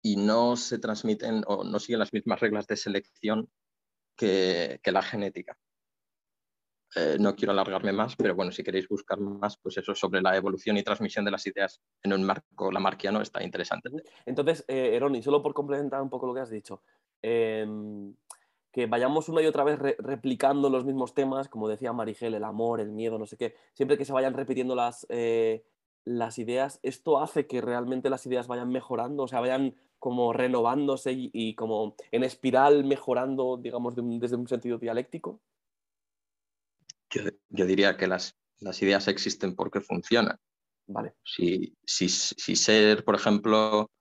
y, no se transmiten o no siguen las mismas reglas de selección que, la genética. Eh, no quiero alargarme más, pero bueno, si queréis buscar más, pues eso sobre la evolución y transmisión de las ideas en un marco lamarquiano está interesante. Entonces, eh, Eroni, solo por complementar un poco lo que has dicho, eh, que vayamos una y otra vez re replicando los mismos temas, como decía Marigel, el amor, el miedo, no sé qué, siempre que se vayan repitiendo las, eh, las ideas, esto hace que realmente las ideas vayan mejorando, o sea, vayan como renovándose y, y como en espiral mejorando, digamos, de un, desde un sentido dialéctico. Yo, yo, diría que las, las, ideas existen porque funcionan. Vale. Si, si, si, ser, por ejemplo,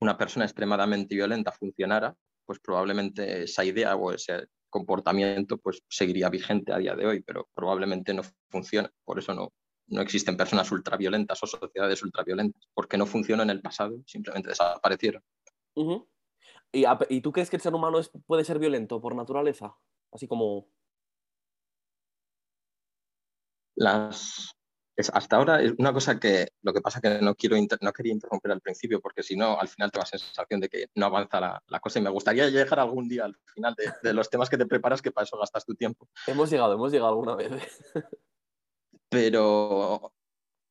una persona extremadamente violenta funcionara, pues probablemente esa idea o ese comportamiento pues seguiría vigente a día de hoy, pero probablemente no funciona. Por eso no, no existen personas ultraviolentas o sociedades ultraviolentas, porque no funcionó en el pasado, simplemente desaparecieron. Uh -huh. ¿Y, ¿Y, tú crees que el ser humano es, puede ser violento por naturaleza? Así como las es, hasta ahora es una cosa que lo que pasa que no quiero inter, no quería interrumpir al principio porque si no al final te vas a sensación de que no avanza la, la, cosa y me gustaría llegar algún día al final de, de, los temas que te preparas que para eso gastas tu tiempo hemos llegado hemos llegado alguna vez pero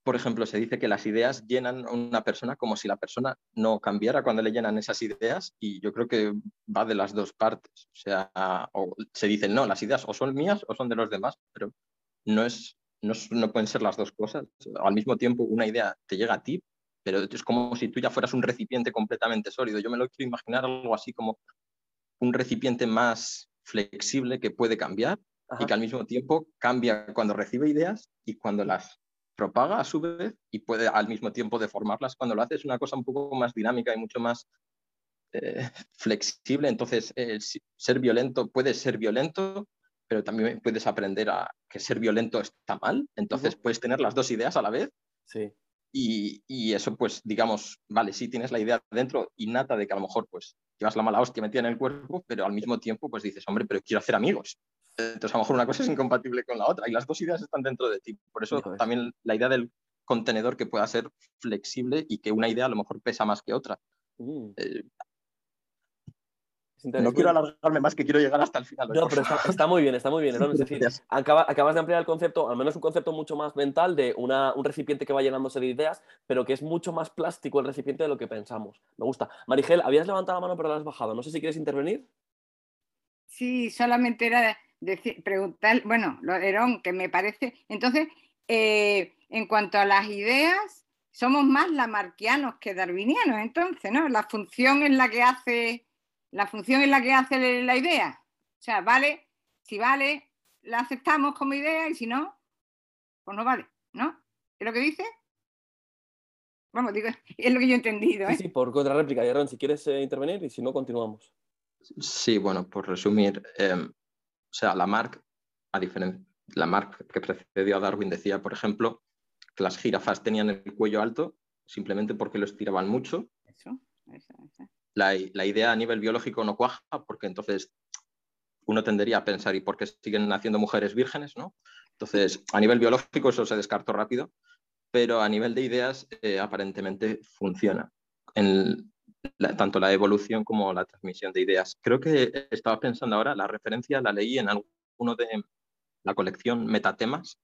por ejemplo se dice que las ideas llenan a una persona como si la persona no cambiara cuando le llenan esas ideas y yo creo que va de las dos partes o sea o se dicen no las ideas o son mías o son de los demás pero no es no, no, pueden ser las dos cosas. Al mismo tiempo, una idea te llega a ti, pero es como si tú ya fueras un recipiente completamente sólido. Yo me lo quiero imaginar algo así como un recipiente más flexible que puede cambiar Ajá. y que al mismo tiempo cambia cuando recibe ideas y cuando las propaga a su vez y puede al mismo tiempo deformarlas cuando lo hace. Es una cosa un poco más dinámica y mucho más eh, flexible. Entonces, eh, ser violento puede ser violento, pero también puedes aprender a que ser violento está mal, entonces uh -huh. puedes tener las dos ideas a la vez. Sí. Y, y, eso, pues, digamos, vale, sí tienes la idea dentro innata de que a lo mejor, pues, llevas la mala hostia metida en el cuerpo, pero al mismo tiempo, pues dices, hombre, pero quiero hacer amigos. Entonces, a lo mejor una cosa es incompatible con la otra y las dos ideas están dentro de ti. Por eso también la idea del contenedor que pueda ser flexible y que una idea a lo mejor pesa más que otra. Mm. Eh, no quiero alargarme más, que quiero llegar hasta el final. No, pero está, está, muy bien, está muy bien. ¿no? Es decir, acaba, acabas de ampliar el concepto, al menos un concepto mucho más mental de una, un recipiente que va llenándose de ideas, pero que es mucho más plástico el recipiente de lo que pensamos. Me gusta. Marigel, habías levantado la mano, pero la has bajado. No sé si quieres intervenir. Sí, solamente era decir, preguntar, bueno, lo Herón, que me parece. Entonces, eh, en cuanto a las ideas, somos más lamarquianos que darwinianos, entonces, ¿no? La función es la que hace la función es la que hace la idea. O sea, vale, si vale, la aceptamos como idea y si no, pues no vale, ¿no? ¿Es lo que dice? Vamos, digo, es lo que yo he entendido. ¿eh? Sí, sí, por contrarréplica, Yaron, si quieres eh, intervenir y si no, continuamos. Sí, bueno, por resumir, eh, o sea, Lamarck, a diferencia, Lamarck que precedió a Darwin decía, por ejemplo, que las jirafas tenían el cuello alto simplemente porque lo estiraban mucho. Eso, eso, eso la, la, idea a nivel biológico no cuaja, porque entonces uno tendería a pensar, ¿y por qué siguen naciendo mujeres vírgenes? ¿no? Entonces, a nivel biológico eso se descartó rápido, pero a nivel de ideas eh, aparentemente funciona, en tanto la evolución como la transmisión de ideas. Creo que estaba pensando ahora, la referencia la leí en alguno de la colección Metatemas,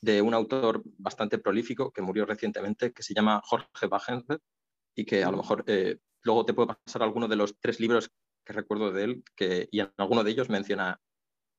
de un autor bastante prolífico que murió recientemente, que se llama Jorge Wagenberg, y que a lo mejor eh, luego te puedo pasar alguno de los tres libros que recuerdo de él que, y en alguno de ellos menciona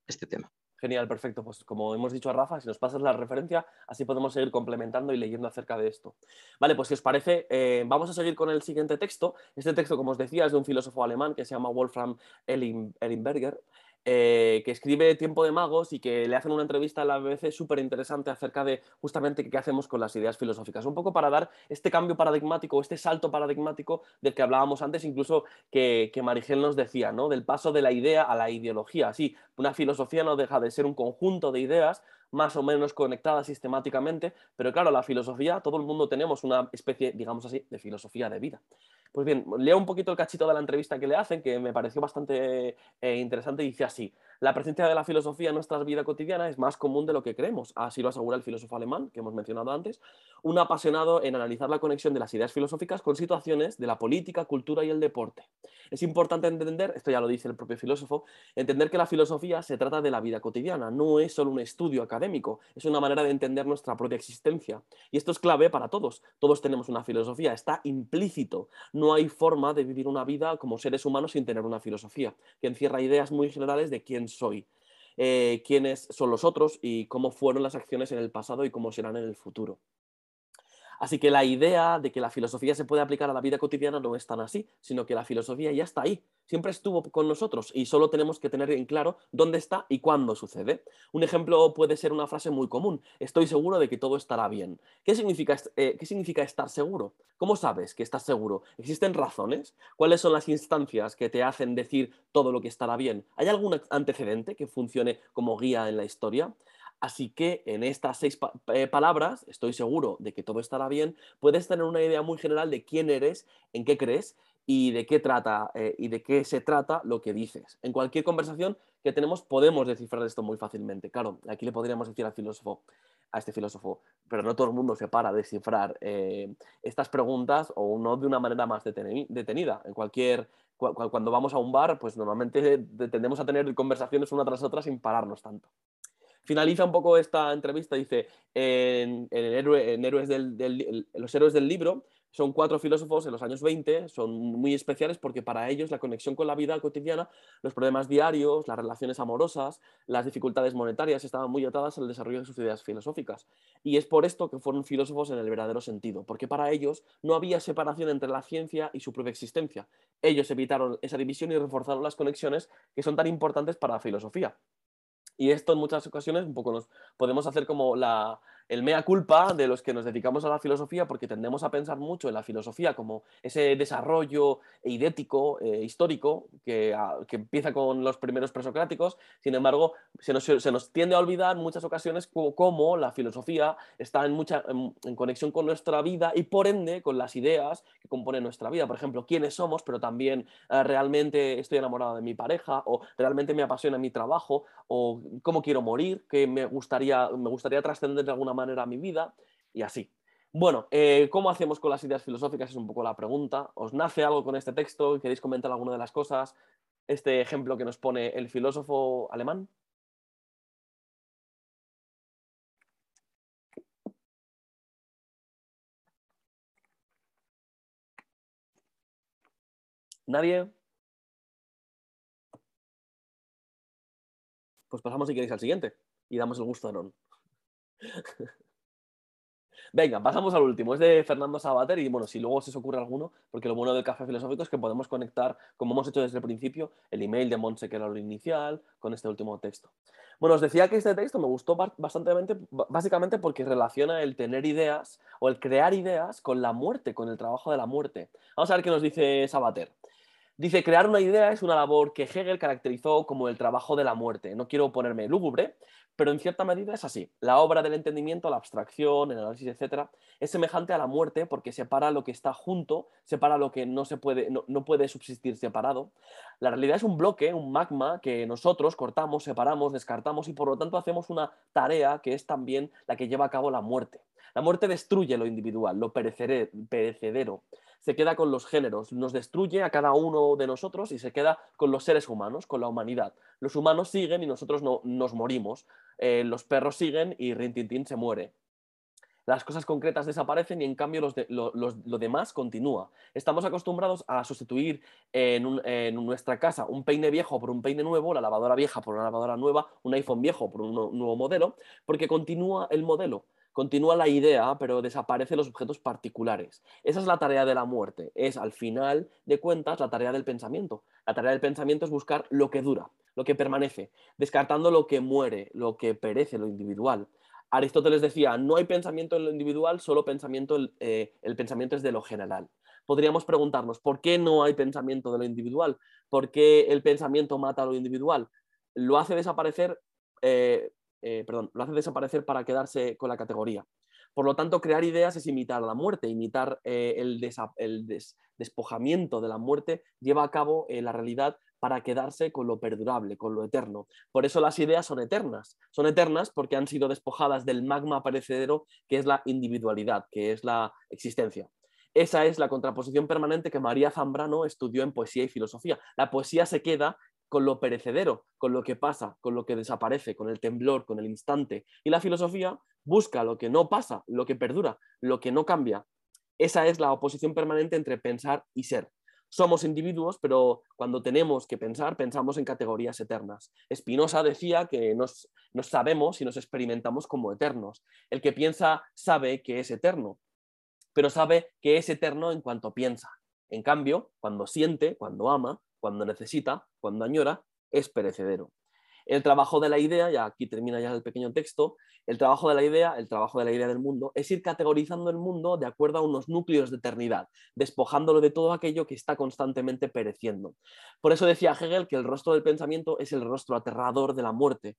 este tema. Genial, perfecto. Pues como hemos dicho a Rafa, si nos pasas la referencia, así podemos seguir complementando y leyendo acerca de esto. Vale, pues si os parece, eh, vamos a seguir con el siguiente texto. Este texto, como os decía, es de un filósofo alemán que se llama Wolfram Ellenberger. Eh, que escribe Tiempo de Magos y que le hacen una entrevista a la BBC súper interesante acerca de justamente qué hacemos con las ideas filosóficas. Un poco para dar este cambio paradigmático, este salto paradigmático del que hablábamos antes, incluso que, que Marigel nos decía, ¿no? del paso de la idea a la ideología. Sí, una filosofía no deja de ser un conjunto de ideas más o menos conectadas sistemáticamente, pero claro, la filosofía, todo el mundo tenemos una especie, digamos así, de filosofía de vida. Pues bien, leo un poquito el cachito de la entrevista que le hacen, que me pareció bastante eh, interesante, y dice así, la presencia de la filosofía en nuestra vida cotidiana es más común de lo que creemos, así lo asegura el filósofo alemán, que hemos mencionado antes, un apasionado en analizar la conexión de las ideas filosóficas con situaciones de la política, cultura y el deporte. Es importante entender, esto ya lo dice el propio filósofo, entender que la filosofía se trata de la vida cotidiana, no es solo un estudio académico, es una manera de entender nuestra propia existencia. Y esto es clave para todos, todos tenemos una filosofía, está implícito, no hay forma de vivir una vida como seres humanos sin tener una filosofía, que encierra ideas muy generales de quién soy, eh, quiénes son los otros y cómo fueron las acciones en el pasado y cómo serán en el futuro. Así que la idea de que la filosofía se puede aplicar a la vida cotidiana no es tan así, sino que la filosofía ya está ahí, siempre estuvo con nosotros y solo tenemos que tener en claro dónde está y cuándo sucede. Un ejemplo puede ser una frase muy común, estoy seguro de que todo estará bien. ¿Qué significa, eh, ¿qué significa estar seguro? ¿Cómo sabes que estás seguro? ¿Existen razones? ¿Cuáles son las instancias que te hacen decir todo lo que estará bien? ¿Hay algún antecedente que funcione como guía en la historia? Así que en estas seis eh, palabras, estoy seguro de que todo estará bien, puedes tener una idea muy general de quién eres, en qué crees y de qué trata eh, y de qué se trata lo que dices. En cualquier conversación que tenemos podemos descifrar esto muy fácilmente. Claro, aquí le podríamos decir al filósofo, a este filósofo, pero no todo el mundo se para a descifrar eh, estas preguntas o no de una manera más detenida. En cualquier cuando vamos a un bar, pues normalmente tendemos a tener conversaciones una tras otra sin pararnos tanto. Finaliza un poco esta entrevista, dice, en, héroes del, los héroes del libro son cuatro filósofos en los años 20, son muy especiales porque para ellos la conexión con la vida cotidiana, los problemas diarios, las relaciones amorosas, las dificultades monetarias estaban muy atadas al desarrollo de sus ideas filosóficas. Y es por esto que fueron filósofos en el verdadero sentido, porque para ellos no había separación entre la ciencia y su propia existencia. Ellos evitaron esa división y reforzaron las conexiones que son tan importantes para la filosofía. Y esto en muchas ocasiones un poco nos podemos hacer como la, el mea culpa de los que nos dedicamos a la filosofía, porque tendemos a pensar mucho en la filosofía como ese desarrollo idético, eh, histórico, que, que, empieza con los primeros presocráticos. Sin embargo, se nos, se nos tiende a olvidar en muchas ocasiones cómo, la filosofía está en, mucha, en, conexión con nuestra vida y por ende con las ideas que componen nuestra vida. Por ejemplo, quiénes somos, pero también eh, realmente estoy enamorado de mi pareja, o realmente me apasiona mi trabajo, o cómo quiero morir, que me gustaría, me gustaría trascender de alguna manera mi vida y así. Bueno, eh, ¿cómo hacemos con las ideas filosóficas? Es un poco la pregunta. ¿Os nace algo con este texto? ¿Queréis comentar alguna de las cosas? Este ejemplo que nos pone el filósofo alemán. ¿Nadie? Pues pasamos si queréis al siguiente y damos el gusto a Non. Venga, pasamos al último. Es de Fernando Sabater y bueno, si luego se os ocurre alguno, porque lo bueno del café filosófico es que podemos conectar, como hemos hecho desde el principio, el email de Monse, que era lo inicial, con este último texto. Bueno, os decía que este texto me gustó bastante, básicamente porque relaciona el tener ideas o el crear ideas con la muerte, con el trabajo de la muerte. Vamos a ver qué nos dice Sabater. Dice, crear una idea es una labor que Hegel caracterizó como el trabajo de la muerte. No quiero ponerme lúgubre, pero en cierta medida es así. La obra del entendimiento, la abstracción, el análisis, etcétera, es semejante a la muerte porque separa lo que está junto, separa lo que no, se puede, no, no puede subsistir separado. La realidad es un bloque, un magma que nosotros cortamos, separamos, descartamos y por lo tanto hacemos una tarea que es también la que lleva a cabo la muerte. La muerte destruye lo individual, lo perecedero se queda con los géneros, nos destruye a cada uno de nosotros y se queda con los seres humanos, con la humanidad. Los humanos siguen y nosotros no, nos morimos. Eh, los perros siguen y Rintintín se muere. Las cosas concretas desaparecen y en cambio los lo, demás continúa. Estamos acostumbrados a sustituir en, nuestra casa un peine viejo por un peine nuevo, la lavadora vieja por una lavadora nueva, un iPhone viejo por un nu- nuevo modelo, porque continúa el modelo, continúa la idea, pero desaparecen los objetos particulares. Esa es la tarea de la muerte, es al final de cuentas la tarea del pensamiento. La tarea del pensamiento es buscar lo que dura, lo que permanece, descartando lo que muere, lo que perece, lo individual. Aristóteles decía, no hay pensamiento en lo individual, solo pensamiento, eh, el pensamiento es de lo general. Podríamos preguntarnos, ¿por qué no hay pensamiento de lo individual? ¿Por qué el pensamiento mata a lo individual? Lo hace desaparecer, eh, eh, lo hace desaparecer para quedarse con la categoría. Por lo tanto, crear ideas es imitar la muerte, imitar eh, el, despojamiento de la muerte lleva a cabo eh, la realidad para quedarse con lo perdurable, con lo eterno. Por eso las ideas son eternas. Son eternas porque han sido despojadas del magma perecedero que es la individualidad, que es la existencia. Esa es la contraposición permanente que María Zambrano estudió en poesía y filosofía. La poesía se queda con lo perecedero, con lo que pasa, con lo que desaparece, con el temblor, con el instante. Y la filosofía busca lo que no pasa, lo que perdura, lo que no cambia. Esa es la oposición permanente entre pensar y ser. Somos individuos, pero cuando tenemos que pensar, pensamos en categorías eternas. Spinoza decía que nos, nos sabemos y nos experimentamos como eternos. El que piensa sabe que es eterno, pero sabe que es eterno en cuanto piensa. En cambio, cuando siente, cuando ama, cuando necesita, cuando añora, es perecedero. El trabajo de la idea, y aquí termina ya el pequeño texto, el trabajo de la idea, el trabajo de la idea del mundo, es ir categorizando el mundo de acuerdo a unos núcleos de eternidad, despojándolo de todo aquello que está constantemente pereciendo. Por eso decía Hegel que el rostro del pensamiento es el rostro aterrador de la muerte,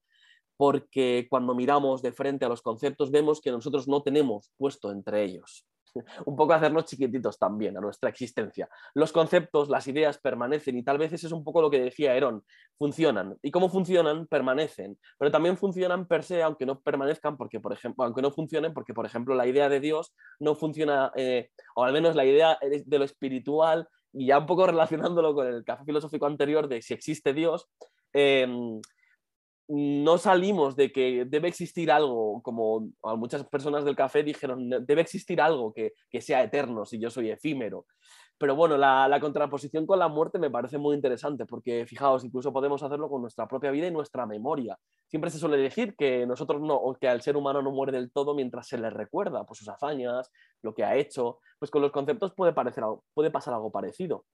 porque cuando miramos de frente a los conceptos vemos que nosotros no tenemos puesto entre ellos. Un poco hacernos chiquititos también a nuestra existencia. Los conceptos, las ideas permanecen y tal vez es un poco lo que decía Herón, funcionan. ¿Y cómo funcionan? Permanecen. Pero también funcionan per se, aunque no permanezcan, porque por ejemplo, aunque no funcionen, porque por ejemplo la idea de Dios no funciona, eh, o al menos la idea de lo espiritual, y ya un poco relacionándolo con el café filosófico anterior de si existe Dios, eh, no salimos de que debe existir algo, como muchas personas del café dijeron, debe existir algo que, que sea eterno si yo soy efímero. Pero bueno, la, la, contraposición con la muerte me parece muy interesante porque, fijaos, incluso podemos hacerlo con nuestra propia vida y nuestra memoria. Siempre se suele decir que nosotros no, o que al ser humano no muere del todo mientras se le recuerda por sus hazañas, lo que ha hecho. Pues con los conceptos puede, parecer, puede pasar algo parecido.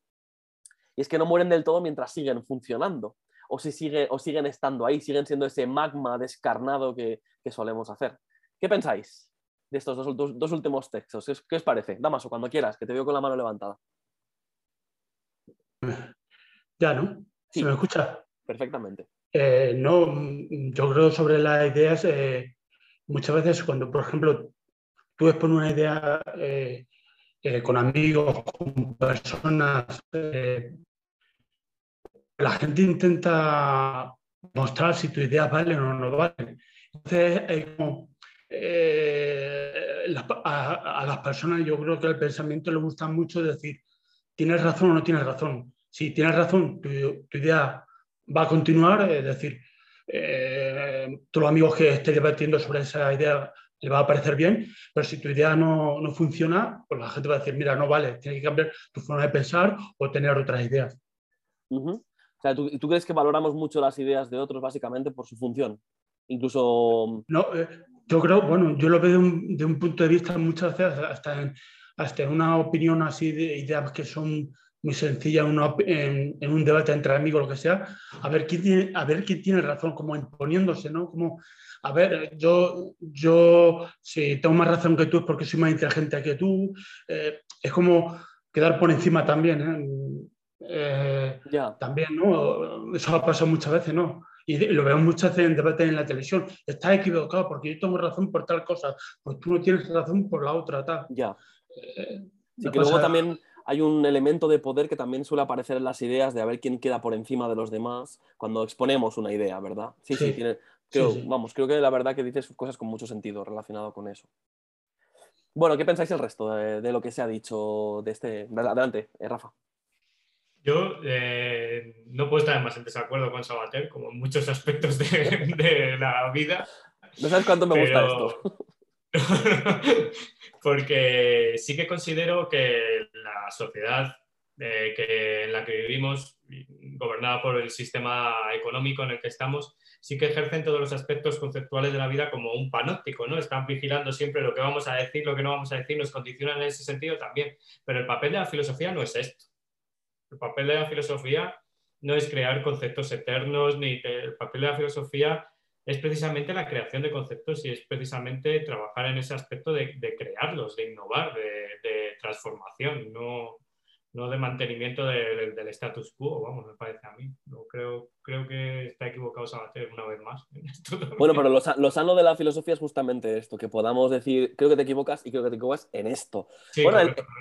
Y es que no mueren del todo mientras siguen funcionando o si sigue, o siguen estando ahí, siguen siendo ese magma descarnado que, que solemos hacer. ¿Qué pensáis de estos dos, dos, dos últimos textos? ¿Qué, ¿Qué, os parece? Damaso, cuando quieras, que te veo con la mano levantada. Ya, ¿no? Sí. ¿Se me escucha? Perfectamente. Eh, no, yo creo sobre las ideas, eh, muchas veces cuando, por ejemplo, tú expones una idea eh, con amigos, con personas, la gente intenta mostrar si tu idea vale o no vale. Entonces, eh, como, eh, a, a, las personas yo creo que el pensamiento le gusta mucho decir, ¿tienes razón o no tienes razón? Si tienes razón, tu, tu idea va a continuar, es decir, eh, todos los amigos que esté debatiendo sobre esa idea le va a parecer bien, pero si tu idea no, no funciona, pues la gente va a decir, mira, no vale, tienes que cambiar tu forma de pensar o tener otras ideas. Uh -huh. O sea, ¿tú, ¿tú, crees que valoramos mucho las ideas de otros básicamente por su función? Incluso... No, eh, yo creo, bueno, yo lo veo de un, punto de vista muchas veces hasta en, hasta en una opinión así de ideas que son muy sencillas en, un debate entre amigos, lo que sea, a ver quién tiene, a ver quién tiene razón, como imponiéndose, ¿no? Como, a ver, yo, yo si tengo más razón que tú es porque soy más inteligente que tú, eh, es como quedar por encima también, ¿eh? Eh, yeah. También, ¿no? Eso ha pasado muchas veces, ¿no? Y lo veo muchas veces en debates en la televisión. Estás equivocado porque yo tengo razón por tal cosa, pues tú no tienes razón por la otra, tal. Ya. Eh, sí, que luego también hay un elemento de poder que también suele aparecer en las ideas de a ver quién queda por encima de los demás cuando exponemos una idea, ¿verdad? Sí, sí, sí tiene, creo, sí, sí. vamos, creo que la verdad que dices cosas con mucho sentido relacionado con eso. Bueno, ¿qué pensáis el resto de, de lo que se ha dicho de este? Adelante, eh, Rafa. Yo eh, no puedo estar más en desacuerdo con Sabater, como en muchos aspectos de, de la vida. No sabes cuánto me gusta esto. porque sí que considero que la sociedad eh, que, en la que vivimos, gobernada por el sistema económico en el que estamos, sí que ejercen todos los aspectos conceptuales de la vida como un panóptico, ¿no? Están vigilando siempre lo que vamos a decir, lo que no vamos a decir, nos condicionan en ese sentido también. Pero el papel de la filosofía no es esto. El papel de la filosofía no es crear conceptos eternos, ni el papel de la filosofía es precisamente la creación de conceptos y es precisamente trabajar en ese aspecto de, crearlos, de innovar, de, transformación, no, no de mantenimiento del status quo, vamos, me parece a mí. No, creo, creo que está equivocado Sabater una vez más. bueno, pero lo, sano de la filosofía es justamente esto, que podamos decir, creo que te equivocas y creo que te equivocas en esto. bueno,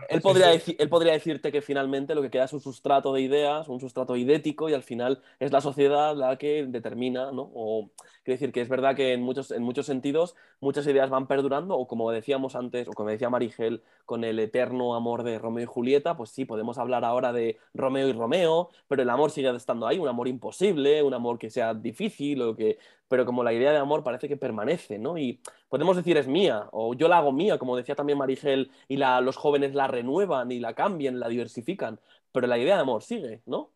él, podría él podría decirte que finalmente lo que queda es un sustrato de ideas, un sustrato idético y al final es la sociedad la que determina, ¿no? O quiere decir que es verdad que en muchos, en muchos sentidos muchas ideas van perdurando o como decíamos antes, o como decía Marigel, con el eterno amor de Romeo y Julieta, pues sí, podemos hablar ahora de Romeo y Romeo, pero el amor sigue estando ahí, un amor imposible, un amor que sea difícil, o que... pero como la idea de amor parece que permanece, ¿no? Y podemos decir es mía, o yo la hago mía, como decía también Marigel, y los jóvenes la renuevan y la cambian, la diversifican, pero la idea de amor sigue, ¿no?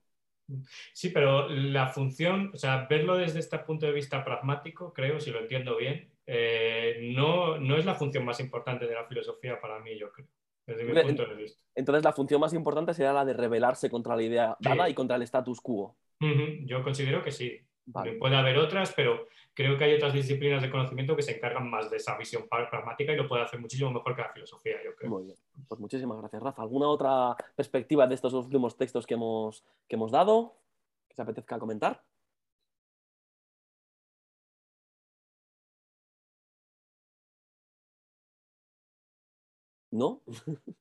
Sí, pero la función, o sea, verlo desde este punto de vista pragmático, creo, si lo entiendo bien, eh, no, no es la función más importante de la filosofía para mí, yo creo. Desde mi punto de vista. Entonces la función más importante sería la de rebelarse contra la idea dada y contra el status quo. Yo considero que sí. Puede haber otras, pero creo que hay otras disciplinas de conocimiento que se encargan más de esa visión pragmática y lo puede hacer muchísimo mejor que la filosofía, yo creo. Muy bien. Pues muchísimas gracias, Rafa. ¿Alguna otra perspectiva de estos últimos textos que hemos, que hemos dado que se apetezca comentar? ¿No?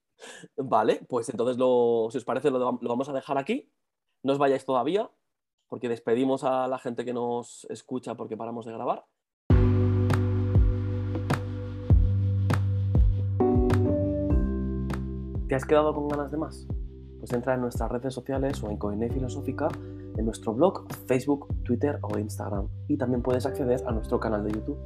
vale, pues entonces, lo, si os parece, lo, lo, vamos a dejar aquí. No os vayáis todavía, porque despedimos a la gente que nos escucha porque paramos de grabar. ¿Te has quedado con ganas de más? Pues entra en nuestras redes sociales o en Coine Filosófica, en nuestro blog, Facebook, Twitter o Instagram. Y también puedes acceder a nuestro canal de YouTube.